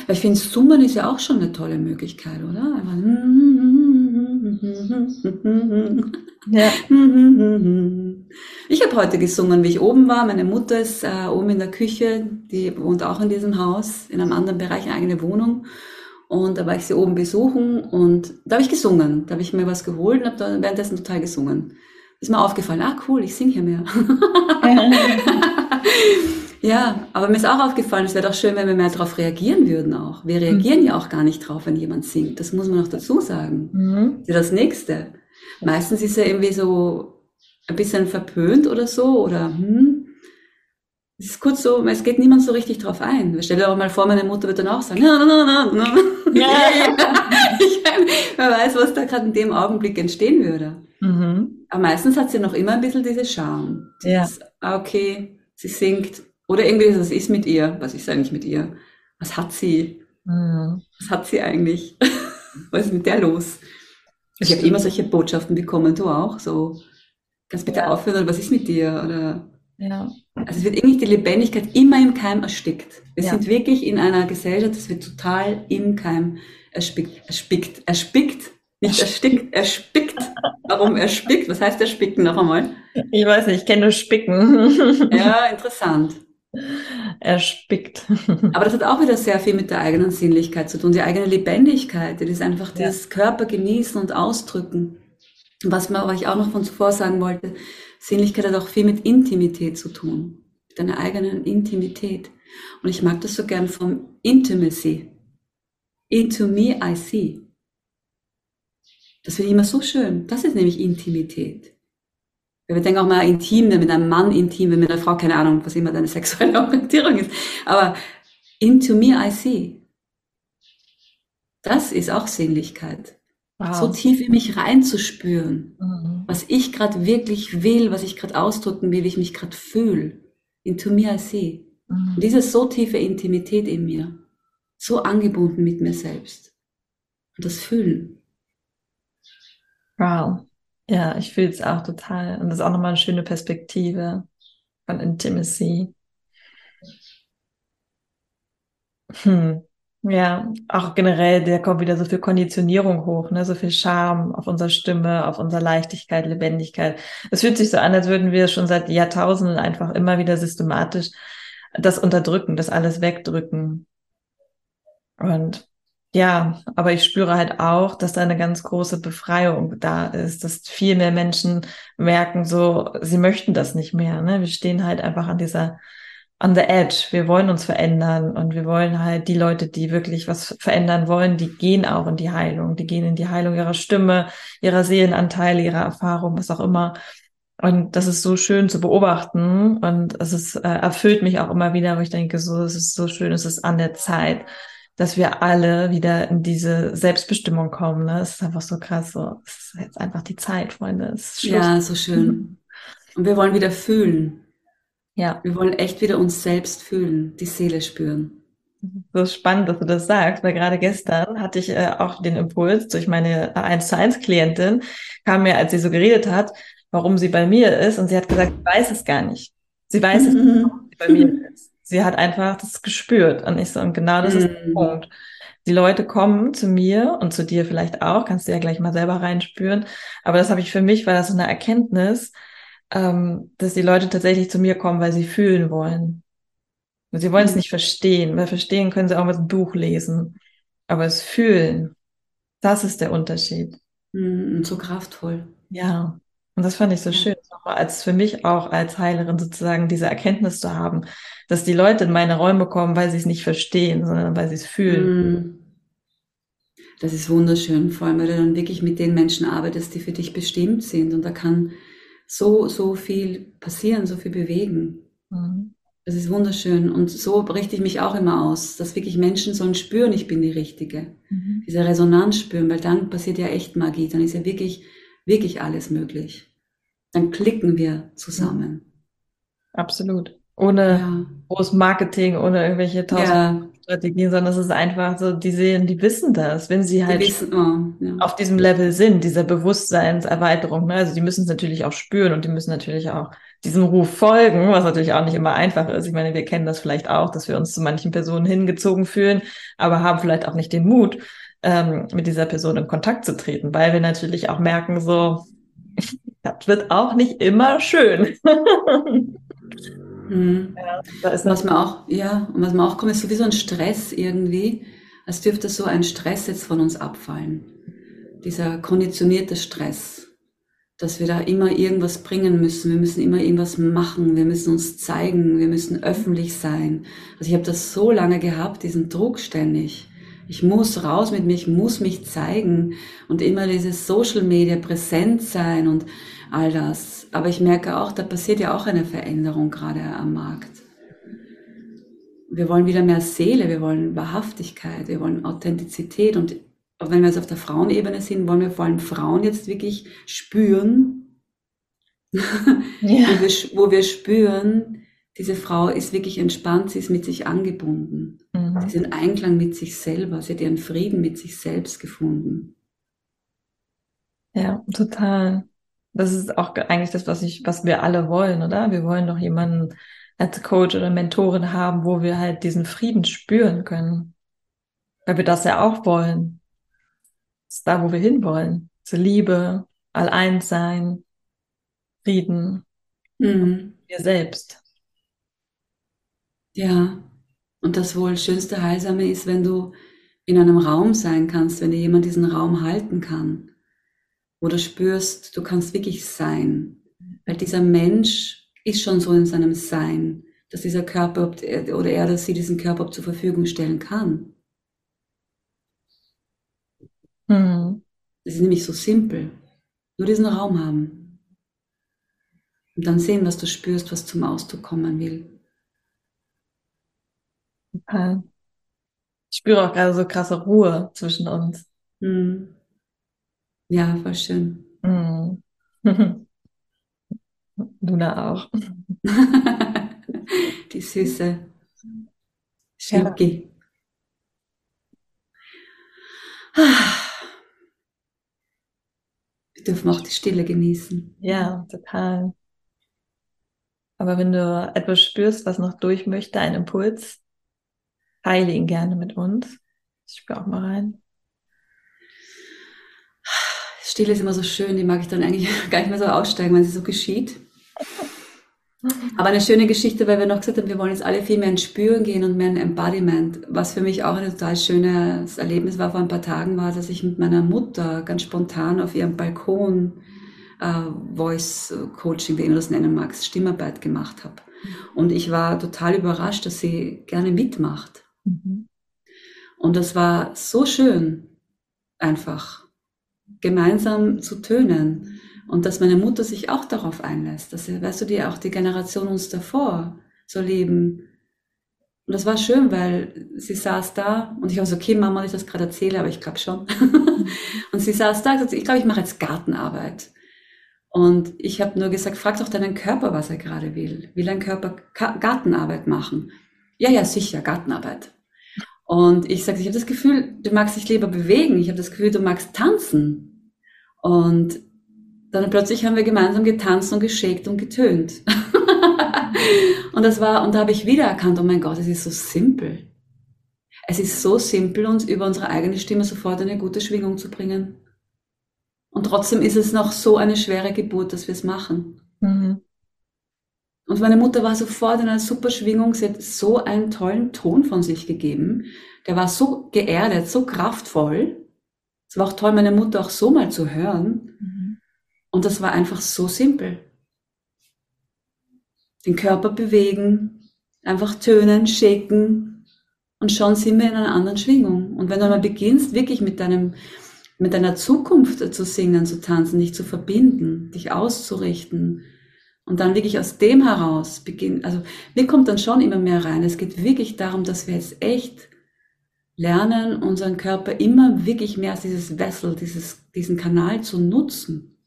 Weil ich finde, Summen ist ja auch schon eine tolle Möglichkeit, oder? Einfach ja. Ich habe heute gesungen, wie ich oben war. Meine Mutter ist äh, oben in der Küche, die wohnt auch in diesem Haus, in einem anderen Bereich, eine eigene Wohnung. Und da war ich sie oben besuchen und da habe ich gesungen. Da habe ich mir was geholt und habe da währenddessen total gesungen. Ist mir aufgefallen, ah cool, ich singe hier mehr. ja, aber mir ist auch aufgefallen, es wäre doch schön, wenn wir mehr darauf reagieren würden auch. Wir reagieren mhm. ja auch gar nicht drauf, wenn jemand singt. Das muss man noch dazu sagen. Mhm. Das das Nächste. Meistens ist er irgendwie so ein bisschen verpönt oder so oder hm, es ist kurz so, es geht niemand so richtig drauf ein. Stell dir auch mal vor, meine Mutter wird dann auch sagen, na, na, na, na. Ja. ich, wer weiß, was da gerade in dem Augenblick entstehen würde. Mhm. Aber meistens hat sie noch immer ein bisschen diese Scham. Ja. Ist, ah, okay, sie singt. Oder irgendwie, was ist mit ihr? Was ist eigentlich mit ihr? Was hat sie? Mhm. Was hat sie eigentlich? was ist mit der los? Ich habe immer solche Botschaften bekommen, du auch, so, kannst bitte ja. aufhören, oder was ist mit dir? Oder ja. Also es wird irgendwie die Lebendigkeit immer im Keim erstickt. Wir ja. sind wirklich in einer Gesellschaft, das wird total im Keim erspickt, erspickt, erspickt, nicht erstickt, erspickt. Warum erspickt? Was heißt erspicken noch einmal? Ich weiß nicht, ich kenne nur Spicken. Ja, interessant. Erspickt. Aber das hat auch wieder sehr viel mit der eigenen Sinnlichkeit zu tun, die eigene Lebendigkeit. Das ist einfach ja. das Körper genießen und ausdrücken. Was man euch auch noch von zuvor sagen wollte, Sinnlichkeit hat auch viel mit Intimität zu tun, mit deiner eigenen Intimität. Und ich mag das so gern vom Intimacy. Into me I see. Das finde ich immer so schön. Das ist nämlich Intimität. Wir denken auch mal intim, mit einem Mann intim, mit einer Frau, keine Ahnung, was immer deine sexuelle Orientierung ist. Aber into me I see. Das ist auch Sinnlichkeit. Wow. So tief in mich reinzuspüren, mhm. was ich gerade wirklich will, was ich gerade ausdrücken will, wie ich mich gerade fühle. Into me I see. Mhm. Und diese so tiefe Intimität in mir, so angebunden mit mir selbst. Und das Fühlen. Wow. Ja, ich fühle es auch total. Und das ist auch nochmal eine schöne Perspektive von Intimacy. Hm. Ja, auch generell, da kommt wieder so viel Konditionierung hoch, ne? so viel Charme auf unserer Stimme, auf unserer Leichtigkeit, Lebendigkeit. Es fühlt sich so an, als würden wir schon seit Jahrtausenden einfach immer wieder systematisch das unterdrücken, das alles wegdrücken. Und ja, aber ich spüre halt auch, dass da eine ganz große Befreiung da ist, dass viel mehr Menschen merken, so, sie möchten das nicht mehr. Ne? Wir stehen halt einfach an dieser on the edge. Wir wollen uns verändern und wir wollen halt die Leute, die wirklich was verändern wollen, die gehen auch in die Heilung. Die gehen in die Heilung ihrer Stimme, ihrer Seelenanteile, ihrer Erfahrung, was auch immer. Und das ist so schön zu beobachten und es ist, äh, erfüllt mich auch immer wieder, wo ich denke, so, es ist so schön, es ist an der Zeit, dass wir alle wieder in diese Selbstbestimmung kommen. Ne? Es ist einfach so krass, so, es ist jetzt einfach die Zeit, Freunde. ja, so schön. Und wir wollen wieder fühlen. Ja. Wir wollen echt wieder uns selbst fühlen, die Seele spüren. So spannend, dass du das sagst, weil gerade gestern hatte ich äh, auch den Impuls durch meine 1 zu 1 Klientin, kam mir, als sie so geredet hat, warum sie bei mir ist und sie hat gesagt, sie weiß es gar nicht. Sie weiß es nicht, warum sie bei mir ist. Sie hat einfach das gespürt und ich so, und genau das ist der mhm. Punkt. Die Leute kommen zu mir und zu dir vielleicht auch, kannst du ja gleich mal selber reinspüren, aber das habe ich für mich, war das so eine Erkenntnis, ähm, dass die Leute tatsächlich zu mir kommen, weil sie fühlen wollen. Und sie wollen es mhm. nicht verstehen, weil verstehen können sie auch mit einem Buch lesen. Aber es fühlen, das ist der Unterschied. Mhm, und so kraftvoll. Ja. Und das fand ich so schön, als für mich auch als Heilerin sozusagen diese Erkenntnis zu haben, dass die Leute in meine Räume kommen, weil sie es nicht verstehen, sondern weil sie es fühlen. Mhm. Das ist wunderschön, vor allem, weil du dann wirklich mit den Menschen arbeitest, die für dich bestimmt sind. Und da kann so, so viel passieren, so viel bewegen. Mhm. Das ist wunderschön. Und so richte ich mich auch immer aus, dass wirklich Menschen sollen spüren, ich bin die Richtige. Mhm. Diese Resonanz spüren, weil dann passiert ja echt Magie. Dann ist ja wirklich, wirklich alles möglich. Dann klicken wir zusammen. Absolut. Ohne ja. groß Marketing, ohne irgendwelche tausend ja. Strategien, sondern es ist einfach so, die sehen, die wissen das, wenn sie halt wissen, oh, ja. auf diesem Level sind, dieser Bewusstseinserweiterung. Ne? Also die müssen es natürlich auch spüren und die müssen natürlich auch diesem Ruf folgen, was natürlich auch nicht immer einfach ist. Ich meine, wir kennen das vielleicht auch, dass wir uns zu manchen Personen hingezogen fühlen, aber haben vielleicht auch nicht den Mut, ähm, mit dieser Person in Kontakt zu treten, weil wir natürlich auch merken, so, das wird auch nicht immer schön. Mhm. Ja, was man auch, ja, und was man auch kommt, ist sowieso ein Stress irgendwie, als dürfte so ein Stress jetzt von uns abfallen. Dieser konditionierte Stress, dass wir da immer irgendwas bringen müssen, wir müssen immer irgendwas machen, wir müssen uns zeigen, wir müssen öffentlich sein. Also ich habe das so lange gehabt, diesen Druck ständig. Ich muss raus mit mir, ich muss mich zeigen und immer dieses Social Media präsent sein und all das. Aber ich merke auch, da passiert ja auch eine Veränderung gerade am Markt. Wir wollen wieder mehr Seele, wir wollen Wahrhaftigkeit, wir wollen Authentizität und wenn wir jetzt auf der Frauenebene sind, wollen wir vor allem Frauen jetzt wirklich spüren, ja. wo, wir, wo, wir, spüren, diese Frau ist wirklich entspannt, sie ist mit sich angebunden. Mhm. Sie ist in Einklang mit sich selber, sie hat ihren Frieden mit sich selbst gefunden. Ja, total. Das ist auch eigentlich das, was ich, was wir alle wollen, oder? Wir wollen doch jemanden als Coach oder Mentorin haben, wo wir halt diesen Frieden spüren können. Weil wir das ja auch wollen. Das ist da, wo wir hinwollen. Zur Liebe, allein sein, Frieden, mhm. wir selbst. Ja, und das wohl schönste Heilsame ist, wenn du in einem Raum sein kannst, wenn dir jemand diesen Raum halten kann wo du spürst, du kannst wirklich sein. Weil dieser Mensch ist schon so in seinem Sein, dass dieser Körper oder er oder sie diesen Körper zur Verfügung stellen kann. Mhm. Das ist nämlich so simpel. Nur diesen Raum haben. Und dann sehen, was du spürst, was zum Ausdruck kommen will. Okay. Ich spüre auch gerade so krasse Ruhe zwischen uns. Mhm. Ja, voll schön. Mhm. Luna auch. Die süße Schnucki. Ja. Wir dürfen auch die Stille genießen. Ja, total. Aber wenn du etwas spürst, was noch durch möchte, ein Impuls, heile ihn gerne mit uns. Ich spüre auch mal rein. Stille ist immer so schön, die mag ich dann eigentlich gar nicht mehr so aussteigen, wenn sie so geschieht. Aber eine schöne Geschichte, weil wir noch gesagt haben, wir wollen jetzt alle viel mehr ins Spüren gehen und mehr in Embodiment. Was für mich auch ein total schönes Erlebnis war vor ein paar Tagen, war, dass ich mit meiner Mutter ganz spontan auf ihrem Balkon äh, Voice Coaching, wie immer das nennen magst, Stimmarbeit gemacht habe. Und ich war total überrascht, dass sie gerne mitmacht. Mhm. Und das war so schön, einfach gemeinsam zu tönen. Und dass meine Mutter sich auch darauf einlässt. Dass, weißt du, die auch die Generation uns davor so leben. Und das war schön, weil sie saß da und ich war so, okay, Mama, ich das gerade erzähle, aber ich glaube schon. und sie saß da und sagte, ich glaube, ich mache jetzt Gartenarbeit. Und ich habe nur gesagt, frag doch deinen Körper, was er gerade will. Will dein Körper Gartenarbeit machen? Ja, ja, sicher, Gartenarbeit. Und ich sage, ich habe das Gefühl, du magst dich lieber bewegen. Ich habe das Gefühl, du magst tanzen. Und dann plötzlich haben wir gemeinsam getanzt und geschickt und getönt. und das war, und da habe ich wieder erkannt, oh mein Gott, es ist so simpel. Es ist so simpel, uns über unsere eigene Stimme sofort eine gute Schwingung zu bringen. Und trotzdem ist es noch so eine schwere Geburt, dass wir es machen. Mhm. Und meine Mutter war sofort in einer super Schwingung. Sie hat so einen tollen Ton von sich gegeben. Der war so geerdet, so kraftvoll. Es war auch toll, meine Mutter auch so mal zu hören. Mhm. Und das war einfach so simpel. Den Körper bewegen, einfach tönen, shaken Und schon sind wir in einer anderen Schwingung. Und wenn du mal beginnst, wirklich mit deinem, mit deiner Zukunft zu singen, zu tanzen, dich zu verbinden, dich auszurichten, und dann wirklich aus dem heraus beginnen, also mir kommt dann schon immer mehr rein. Es geht wirklich darum, dass wir jetzt echt lernen, unseren Körper immer wirklich mehr als dieses Vessel, dieses, diesen Kanal zu nutzen.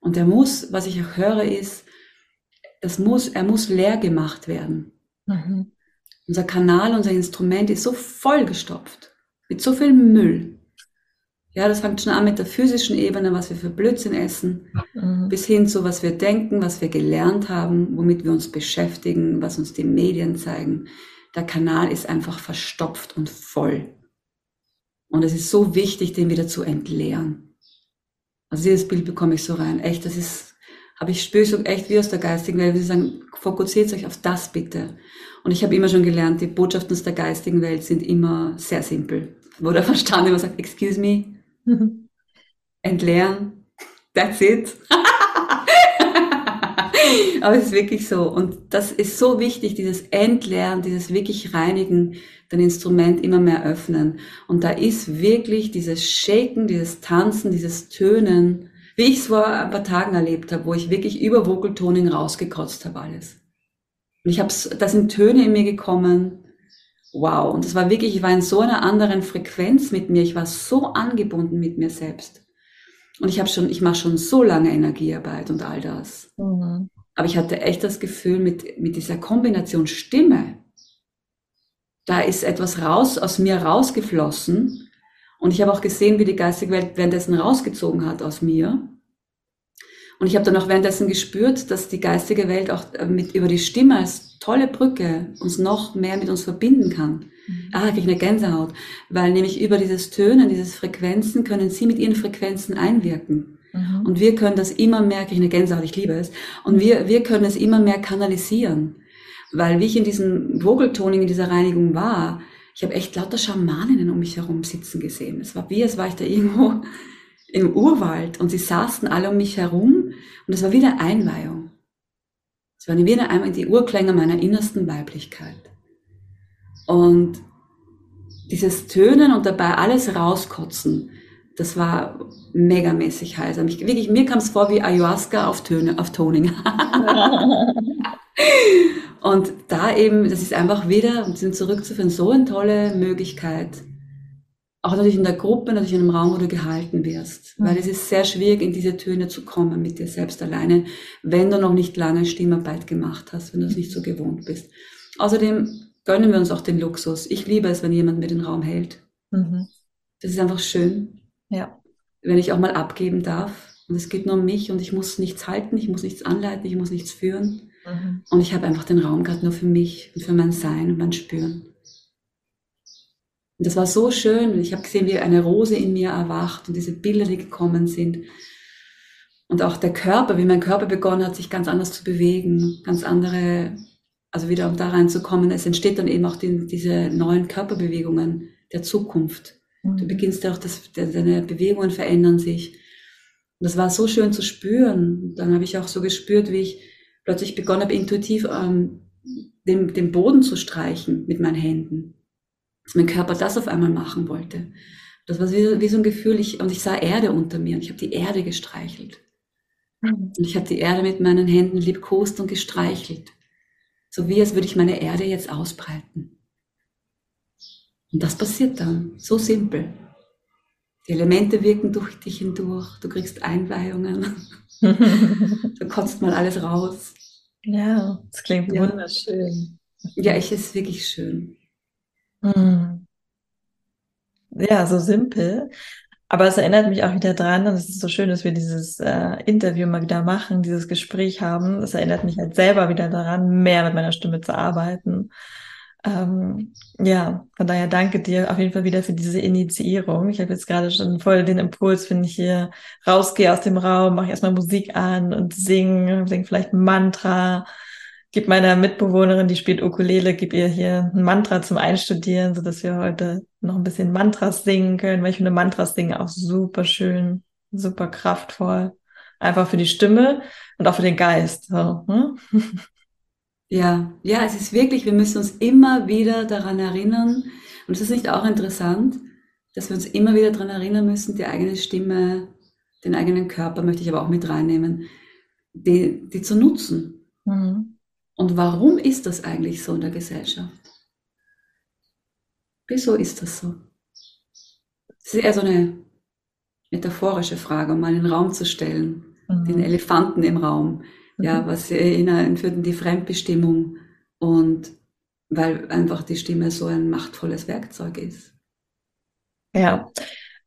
Und er muss, was ich auch höre, ist, das muss, er muss leer gemacht werden. Mhm. Unser Kanal, unser Instrument ist so vollgestopft mit so viel Müll. Ja, das fängt schon an mit der physischen Ebene, was wir für Blödsinn essen, mhm. bis hin zu was wir denken, was wir gelernt haben, womit wir uns beschäftigen, was uns die Medien zeigen. Der Kanal ist einfach verstopft und voll. Und es ist so wichtig, den wieder zu entleeren. Also dieses Bild bekomme ich so rein. Echt, das ist, habe ich spüre so echt wie aus der geistigen Welt. Wir sagen, fokussiert euch auf das bitte. Und ich habe immer schon gelernt, die Botschaften aus der geistigen Welt sind immer sehr simpel. Wo der Verstand immer sagt, excuse me, Entleeren. That's it. Aber es ist wirklich so. Und das ist so wichtig, dieses Entleeren, dieses wirklich Reinigen, dein Instrument immer mehr öffnen. Und da ist wirklich dieses Shaken, dieses Tanzen, dieses Tönen, wie ich es vor ein paar Tagen erlebt habe, wo ich wirklich über Vocal Toning rausgekotzt habe alles. Und ich habe da sind Töne in mir gekommen, wow. Und das war wirklich, ich war in so einer anderen Frequenz mit mir. Ich war so angebunden mit mir selbst. Und ich habe schon, ich mache schon so lange Energiearbeit und all das. Mhm. Aber ich hatte echt das Gefühl, mit, mit dieser Kombination Stimme, da ist etwas raus, aus mir rausgeflossen. Und ich habe auch gesehen, wie die geistige Welt währenddessen rausgezogen hat aus mir. Und ich habe dann auch währenddessen gespürt, dass die geistige Welt auch äh, mit über die Stimme als tolle Brücke uns noch mehr mit uns verbinden kann. Mhm. Ah, kriege ich eine Gänsehaut, weil nämlich über dieses Tönen, dieses Frequenzen können sie mit ihren Frequenzen einwirken. Mhm. Und wir können das immer mehr, ich eine Gänsehaut, ich liebe es. Und wir, wir können es immer mehr kanalisieren. Weil wie ich in diesem Vogeltoning, in dieser Reinigung war, ich habe echt lauter Schamaninnen um mich herum sitzen gesehen. Es war wie, als war ich da irgendwo im Urwald und sie saßen alle um mich herum und es war wieder Einweihung. Es war wieder einmal die Urklänge meiner innersten Weiblichkeit. Und dieses Tönen und dabei alles rauskotzen, das war megamäßig heiß. Mich, wirklich, mir kam es vor wie Ayahuasca auf, Töne, auf Toning. und da eben, das ist einfach wieder, um zurückzuführen, so eine tolle Möglichkeit, auch natürlich in der Gruppe, natürlich in einem Raum, wo du gehalten wirst. Weil es ist sehr schwierig, in diese Töne zu kommen mit dir selbst alleine, wenn du noch nicht lange Stimmarbeit gemacht hast, wenn du es nicht so gewohnt bist. Außerdem gönnen wir uns auch den Luxus. Ich liebe es, wenn jemand mir den Raum hält. Mhm. Das ist einfach schön. Ja. Wenn ich auch mal abgeben darf. Und es geht nur um mich und ich muss nichts halten, ich muss nichts anleiten, ich muss nichts führen. Mhm. Und ich habe einfach den Raum gerade nur für mich und für mein Sein und mein Spüren. Und das war so schön. Und ich habe gesehen, wie eine Rose in mir erwacht und diese Bilder, die gekommen sind. Und auch der Körper, wie mein Körper begonnen hat, sich ganz anders zu bewegen, ganz andere, also wieder um da reinzukommen. Es entsteht dann eben auch die, diese neuen Körperbewegungen der Zukunft. Mhm. Du beginnst ja auch, das, deine Bewegungen verändern sich. Und das war so schön zu spüren. Dann habe ich auch so gespürt, wie ich plötzlich begonnen habe, intuitiv ähm, den, den Boden zu streichen mit meinen Händen dass mein Körper das auf einmal machen wollte. Das war wie, wie so ein Gefühl, ich, und ich sah Erde unter mir und ich habe die Erde gestreichelt. Mhm. Und ich habe die Erde mit meinen Händen liebkost und gestreichelt. So wie als würde ich meine Erde jetzt ausbreiten. Und das passiert dann, so simpel. Die Elemente wirken durch dich hindurch, du kriegst Einweihungen, du kotzt mal alles raus. Ja, das klingt ja. wunderschön. Ja, es ist wirklich schön. Mhm. Ja, so simpel. Aber es erinnert mich auch wieder dran, und es ist so schön, dass wir dieses äh, Interview mal wieder machen, dieses Gespräch haben. Es erinnert mich halt selber wieder daran, mehr mit meiner Stimme zu arbeiten. Ähm, ja, von daher danke dir auf jeden Fall wieder für diese Initiierung. Ich habe jetzt gerade schon voll den Impuls, wenn ich hier rausgehe aus dem Raum, mache erstmal Musik an und singe, singe vielleicht ein Mantra gib meiner Mitbewohnerin, die spielt Ukulele, gib ihr hier ein Mantra zum Einstudieren, so dass wir heute noch ein bisschen Mantras singen können, weil ich finde Mantras singen auch super schön, super kraftvoll. Einfach für die Stimme und auch für den Geist. So, hm? Ja, ja, es ist wirklich, wir müssen uns immer wieder daran erinnern. Und es ist nicht auch interessant, dass wir uns immer wieder daran erinnern müssen, die eigene Stimme, den eigenen Körper möchte ich aber auch mit reinnehmen, die, die zu nutzen. Mhm. Und warum ist das eigentlich so in der Gesellschaft? Wieso ist das so? Das ist eher so eine metaphorische Frage, um mal in den Raum zu stellen. Mhm. Den Elefanten im Raum. Ja, mhm. was hineinführt in die Fremdbestimmung und weil einfach die Stimme so ein machtvolles Werkzeug ist. Ja,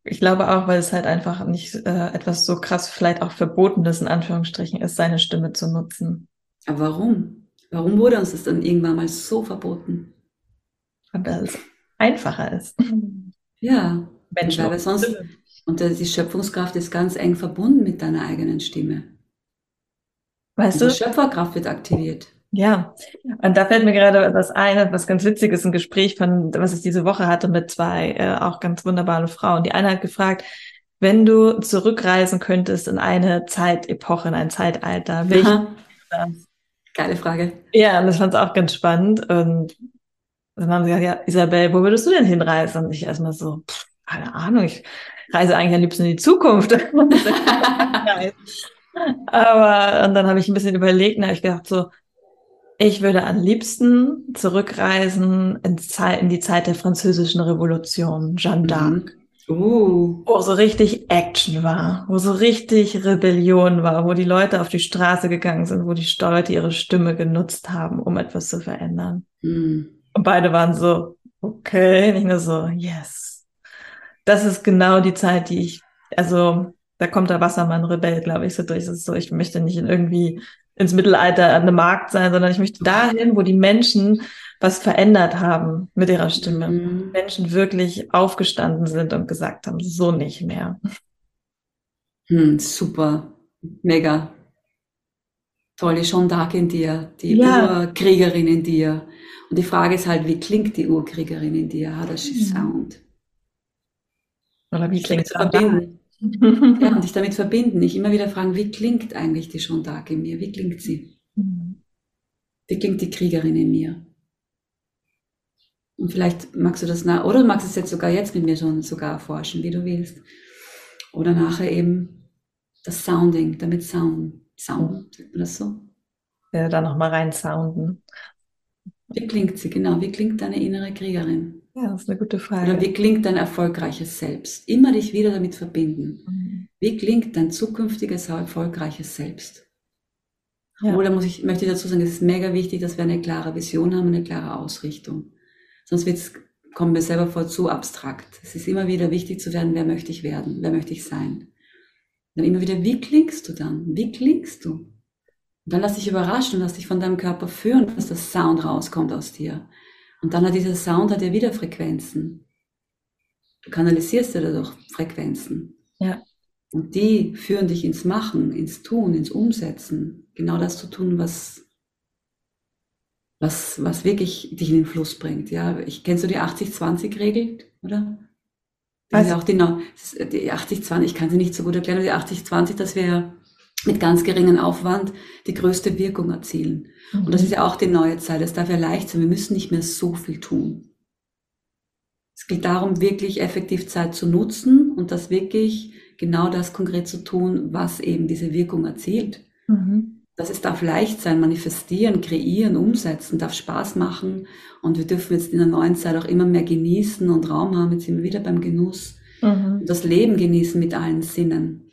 ich glaube auch, weil es halt einfach nicht äh, etwas so krass, vielleicht auch Verbotenes in Anführungsstrichen ist, seine Stimme zu nutzen. Aber warum? Warum wurde uns das dann irgendwann mal so verboten? Weil es einfacher ist. Ja, Menschen weil sonst, und die Schöpfungskraft ist ganz eng verbunden mit deiner eigenen Stimme. Weißt du? Die Schöpferkraft wird aktiviert. Ja, und da fällt mir gerade was ein, was ganz witzig ist, ein Gespräch von, was ich diese Woche hatte mit zwei äh, auch ganz wunderbaren Frauen. Die eine hat gefragt, wenn du zurückreisen könntest in eine Zeitepoche, in ein Zeitalter, welche Geile Frage. Ja, und das fand ich auch ganz spannend. Und dann haben sie gesagt, ja, Isabel, wo würdest du denn hinreisen? Und ich erstmal so, pff, keine Ahnung, ich reise eigentlich am liebsten in die Zukunft. Aber und dann habe ich ein bisschen überlegt und habe ich gedacht so, ich würde am liebsten zurückreisen in, Zeit, in die Zeit der französischen Revolution, Jeanne d'Arc. Mhm. Uh. Wo so richtig Action war, wo so richtig Rebellion war, wo die Leute auf die Straße gegangen sind, wo die Leute ihre Stimme genutzt haben, um etwas zu verändern. Mhm. Und beide waren so, okay, nicht nur so, yes. Das ist genau die Zeit, die ich, also da kommt der Wassermann-Rebell, glaube ich, so durch. Es ist so, ich möchte nicht in irgendwie ins Mittelalter an einem Markt sein, sondern ich möchte dahin, wo die Menschen was verändert haben mit ihrer Stimme. Mhm. Menschen wirklich aufgestanden sind und gesagt haben, so nicht mehr. Hm, super, mega. Toll, die Jeanne d'Arc in dir, die ja. Urkriegerin in dir. Und die Frage ist halt, wie klingt die Urkriegerin in dir? Does she mhm. sound? Oder wie klingt sie verbinden? ja, und dich damit verbinden. Ich immer wieder fragen, wie klingt eigentlich die d'Arc in mir? Wie klingt sie? Mhm. Wie klingt die Kriegerin in mir? Und vielleicht magst du das nach, oder du magst es jetzt sogar jetzt mit mir schon sogar erforschen, wie du willst. Oder nachher eben das Sounding, damit Sound, Sound, sagt man das so? Ja, da nochmal rein sounden. Wie klingt sie, genau? Wie klingt deine innere Kriegerin? Ja, das ist eine gute Frage. Oder wie klingt dein erfolgreiches Selbst? Immer dich wieder damit verbinden. Mhm. Wie klingt dein zukünftiges erfolgreiches Selbst? Ja. Oder muss ich, möchte ich dazu sagen, es ist mega wichtig, dass wir eine klare Vision haben, eine klare Ausrichtung. Sonst wird's, kommen wir selber vor zu abstrakt. Es ist immer wieder wichtig zu werden, wer möchte ich werden? Wer möchte ich sein? Dann immer wieder, wie klingst du dann? Wie klingst du? Und dann lass dich überraschen und lass dich von deinem Körper führen, dass das Sound rauskommt aus dir. Und dann hat dieser Sound hat ja wieder Frequenzen. Du kanalisierst ja dadurch Frequenzen. Ja. Und die führen dich ins Machen, ins Tun, ins Umsetzen. Genau das zu tun, was, was, was wirklich dich in den Fluss bringt. Ja, ich kennst du die 80-20-Regel, oder? Das ist auch die, die 80-20, ich kann sie nicht so gut erklären, aber die 80-20, dass wir mit ganz geringem Aufwand die größte Wirkung erzielen. Mhm. Und das ist ja auch die neue Zeit. Es darf ja leicht sein. Wir müssen nicht mehr so viel tun. Es geht darum, wirklich effektiv Zeit zu nutzen und das wirklich genau das konkret zu tun, was eben diese Wirkung erzielt. Mhm. Das es darf leicht sein, manifestieren, kreieren, umsetzen, darf Spaß machen. Und wir dürfen jetzt in der neuen Zeit auch immer mehr genießen und Raum haben. Jetzt sind wir wieder beim Genuss. Mhm. Und das Leben genießen mit allen Sinnen.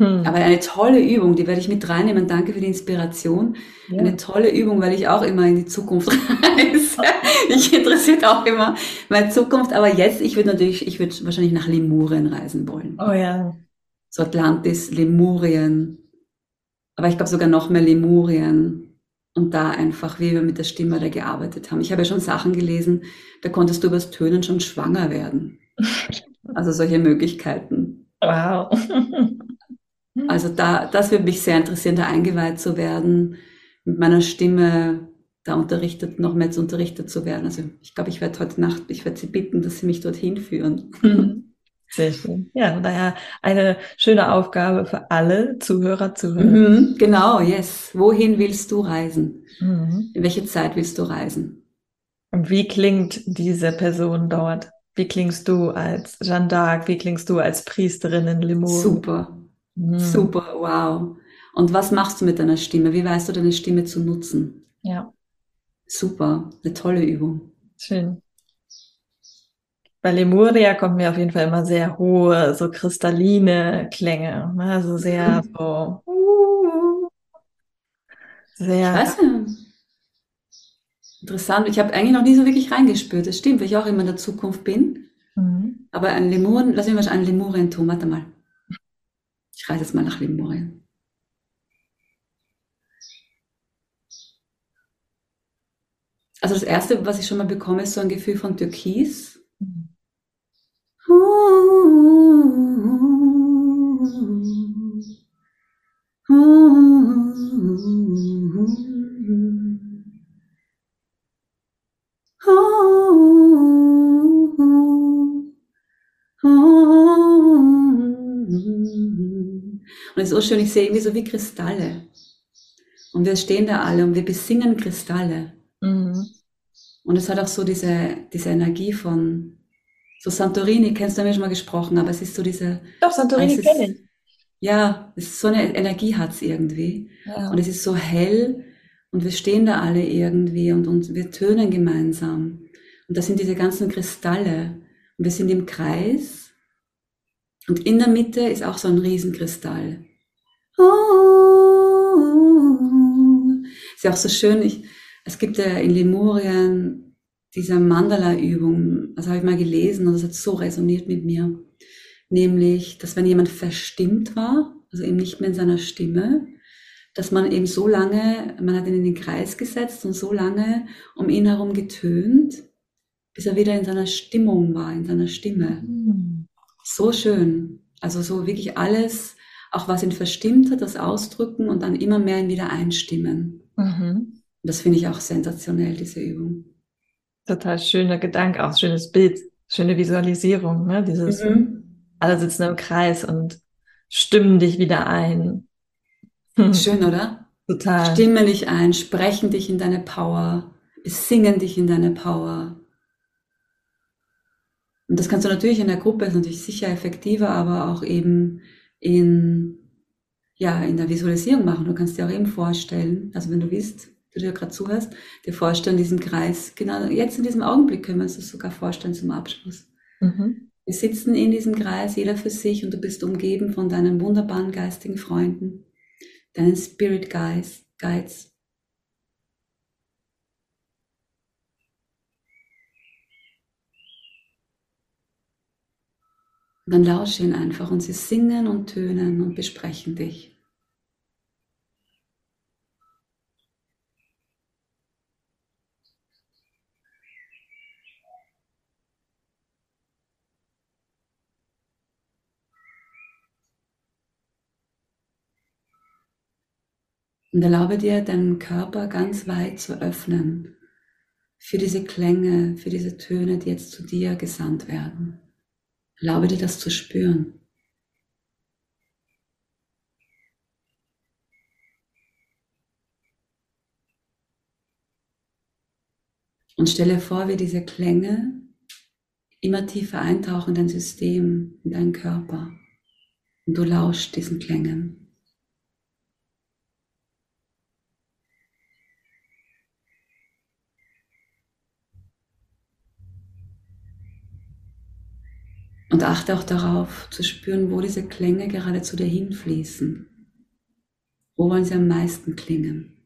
Hm. Aber eine tolle Übung, die werde ich mit reinnehmen. Danke für die Inspiration. Ja. Eine tolle Übung, weil ich auch immer in die Zukunft reise. ich interessiert auch immer meine Zukunft. Aber jetzt, ich würde natürlich, ich würde wahrscheinlich nach Lemurien reisen wollen. Oh ja. So Atlantis, Lemurien. Aber ich glaube sogar noch mehr Lemurien. Und da einfach, wie wir mit der Stimme da gearbeitet haben. Ich habe ja schon Sachen gelesen, da konntest du übers Tönen schon schwanger werden. Also solche Möglichkeiten. Wow. Mhm. Also da, das würde mich sehr interessieren, da eingeweiht zu werden, mit meiner Stimme da unterrichtet, noch mehr unterrichtet zu werden. Also ich glaube, ich werde heute Nacht, ich werde Sie bitten, dass Sie mich dorthin führen. Mhm. Sehr schön. Ja, daher eine schöne Aufgabe für alle Zuhörer, Zuhörer. Mhm, genau, yes. Wohin willst du reisen? Mhm. In welche Zeit willst du reisen? Und wie klingt diese Person dort? Wie klingst du als Jeanne d'Arc? Wie klingst du als Priesterin in Limoges? Super. Mhm. Super, wow. Und was machst du mit deiner Stimme? Wie weißt du deine Stimme zu nutzen? Ja. Super, eine tolle Übung. Schön. Bei Lemuria kommt mir auf jeden Fall immer sehr hohe, so kristalline Klänge. Also sehr mhm. so. Uh, sehr. Ich weiß nicht. Interessant. Ich habe eigentlich noch nie so wirklich reingespürt. Das stimmt, weil ich auch immer in der Zukunft bin. Mhm. Aber ein Lemuren, lass mich mal einen Lemurien tun. Warte mal. Ich reise jetzt mal nach Lemurien. Also das erste, was ich schon mal bekomme, ist so ein Gefühl von Türkis. Mhm. Und es ist so schön, ich sehe irgendwie so wie Kristalle. Und wir stehen da alle und wir besingen Kristalle. Mhm. Und es hat auch so diese, diese Energie von, so Santorini, kennst du, haben wir schon mal gesprochen, aber es ist so diese. Doch, Santorini kenne ich. Ja, es ist so eine Energie hat es irgendwie. Ja. Und es ist so hell und wir stehen da alle irgendwie und, und wir tönen gemeinsam. Und das sind diese ganzen Kristalle. Und wir sind im Kreis. Und in der Mitte ist auch so ein Riesenkristall. Ist ja auch so schön. Ich, es gibt ja in Lemurien diese Mandala-Übung, das habe ich mal gelesen und das hat so resoniert mit mir. Nämlich, dass wenn jemand verstimmt war, also eben nicht mehr in seiner Stimme, dass man eben so lange, man hat ihn in den Kreis gesetzt und so lange um ihn herum getönt, bis er wieder in seiner Stimmung war, in seiner Stimme. Mhm. So schön. Also so wirklich alles, auch was ihn verstimmt hat, das ausdrücken und dann immer mehr ihn wieder einstimmen. Mhm. Das finde ich auch sensationell, diese Übung. Total schöner Gedanke, auch schönes Bild, schöne Visualisierung, ne? Dieses, mhm. alle sitzen im Kreis und stimmen dich wieder ein. Schön, oder? Total. Stimmen dich ein, sprechen dich in deine Power, besingen dich in deine Power. Und das kannst du natürlich in der Gruppe, ist natürlich sicher effektiver, aber auch eben in, ja, in der Visualisierung machen. Du kannst dir auch eben vorstellen, also wenn du willst, du dir gerade zuhörst, dir vorstellen, diesen Kreis, genau jetzt in diesem Augenblick können wir uns das sogar vorstellen zum Abschluss. Mhm. Wir sitzen in diesem Kreis, jeder für sich, und du bist umgeben von deinen wunderbaren geistigen Freunden, deinen Spirit Guides, Guides, Und dann lausche ihnen einfach und sie singen und tönen und besprechen dich. Und erlaube dir, deinen Körper ganz weit zu öffnen für diese Klänge, für diese Töne, die jetzt zu dir gesandt werden. Erlaube dir das zu spüren. Und stelle vor, wie diese Klänge immer tiefer eintauchen in dein System, in deinen Körper. Und du lauschst diesen Klängen. Und achte auch darauf zu spüren, wo diese Klänge gerade zu dir hinfließen. Wo wollen sie am meisten klingen?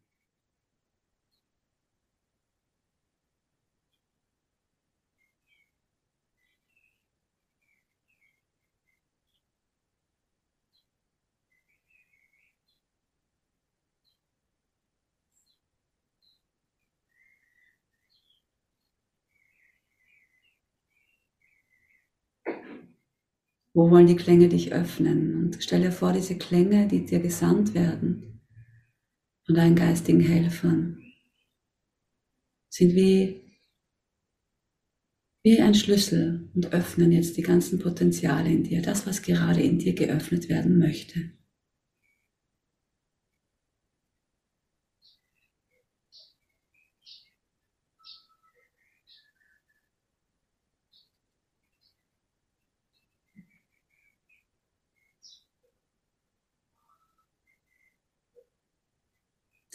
Wo wollen die Klänge dich öffnen? Und stell dir vor, diese Klänge, die dir gesandt werden von deinen geistigen Helfern, sind wie wie ein Schlüssel und öffnen jetzt die ganzen Potenziale in dir, das, was gerade in dir geöffnet werden möchte.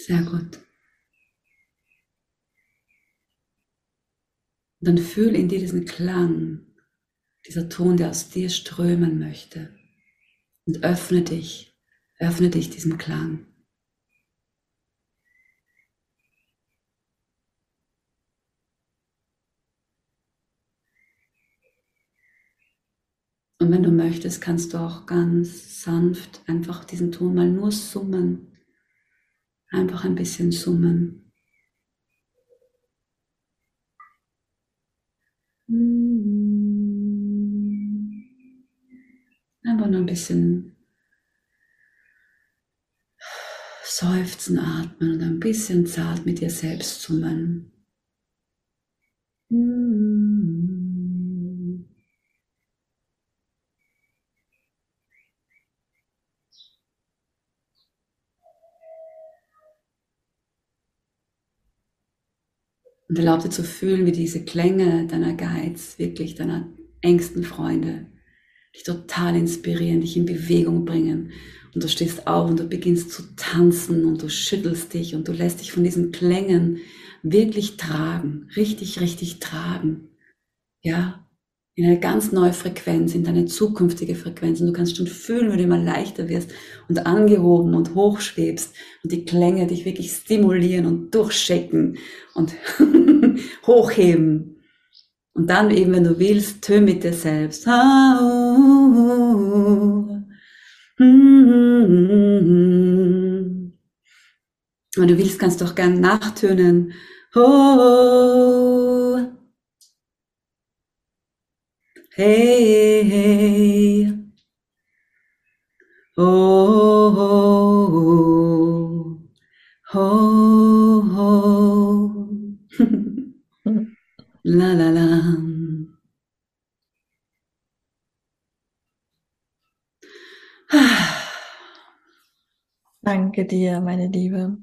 Sehr gut. Und dann fühl in dir diesen Klang, dieser Ton, der aus dir strömen möchte. Und öffne dich, öffne dich diesem Klang. Und wenn du möchtest, kannst du auch ganz sanft einfach diesen Ton mal nur summen. Einfach ein bisschen summen. Einfach nur ein bisschen seufzen, atmen und ein bisschen zart mit dir selbst summen. Und erlaub dir zu fühlen, wie diese Klänge deiner Guides, wirklich deiner engsten Freunde, dich total inspirieren, dich in Bewegung bringen. Und du stehst auf und du beginnst zu tanzen und du schüttelst dich und du lässt dich von diesen Klängen wirklich tragen, richtig, richtig tragen. Ja, in eine ganz neue Frequenz, in deine zukünftige Frequenz. Und du kannst schon fühlen, wie du immer leichter wirst und angehoben und hochschwebst und die Klänge dich wirklich stimulieren und durchschicken und hochheben. Und dann eben, wenn du willst, tön mit dir selbst. Wenn du willst, kannst du auch gern nachtönen. Hey, hey. Oh, oh, oh, oh. la, la, la. Danke dir, meine Liebe.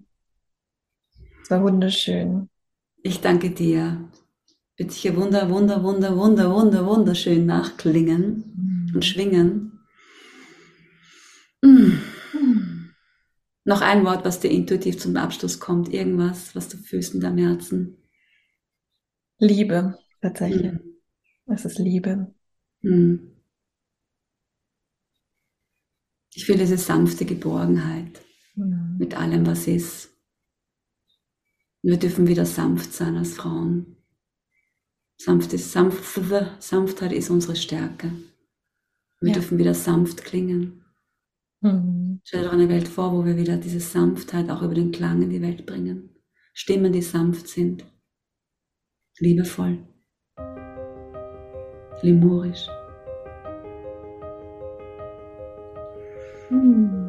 Es war wunderschön. Ich danke dir wird sicher wunder, wunder, wunder, wunder, wunder, wunderschön nachklingen mhm. und schwingen. Mhm. Mhm. Noch ein Wort, was dir intuitiv zum Abschluss kommt. Irgendwas, was du fühlst in deinem Herzen. Liebe, tatsächlich. Mhm. Es ist Liebe. Mhm. Ich fühle diese sanfte Geborgenheit mhm. mit allem, was ist. Wir dürfen wieder sanft sein als Frauen. Sanfte, sanfte, Sanftheit ist unsere Stärke. Wir ja. dürfen wieder sanft klingen. Mhm. Stell dir eine Welt vor, wo wir wieder diese Sanftheit auch über den Klang in die Welt bringen. Stimmen, die sanft sind. Liebevoll. Limurisch. Mhm.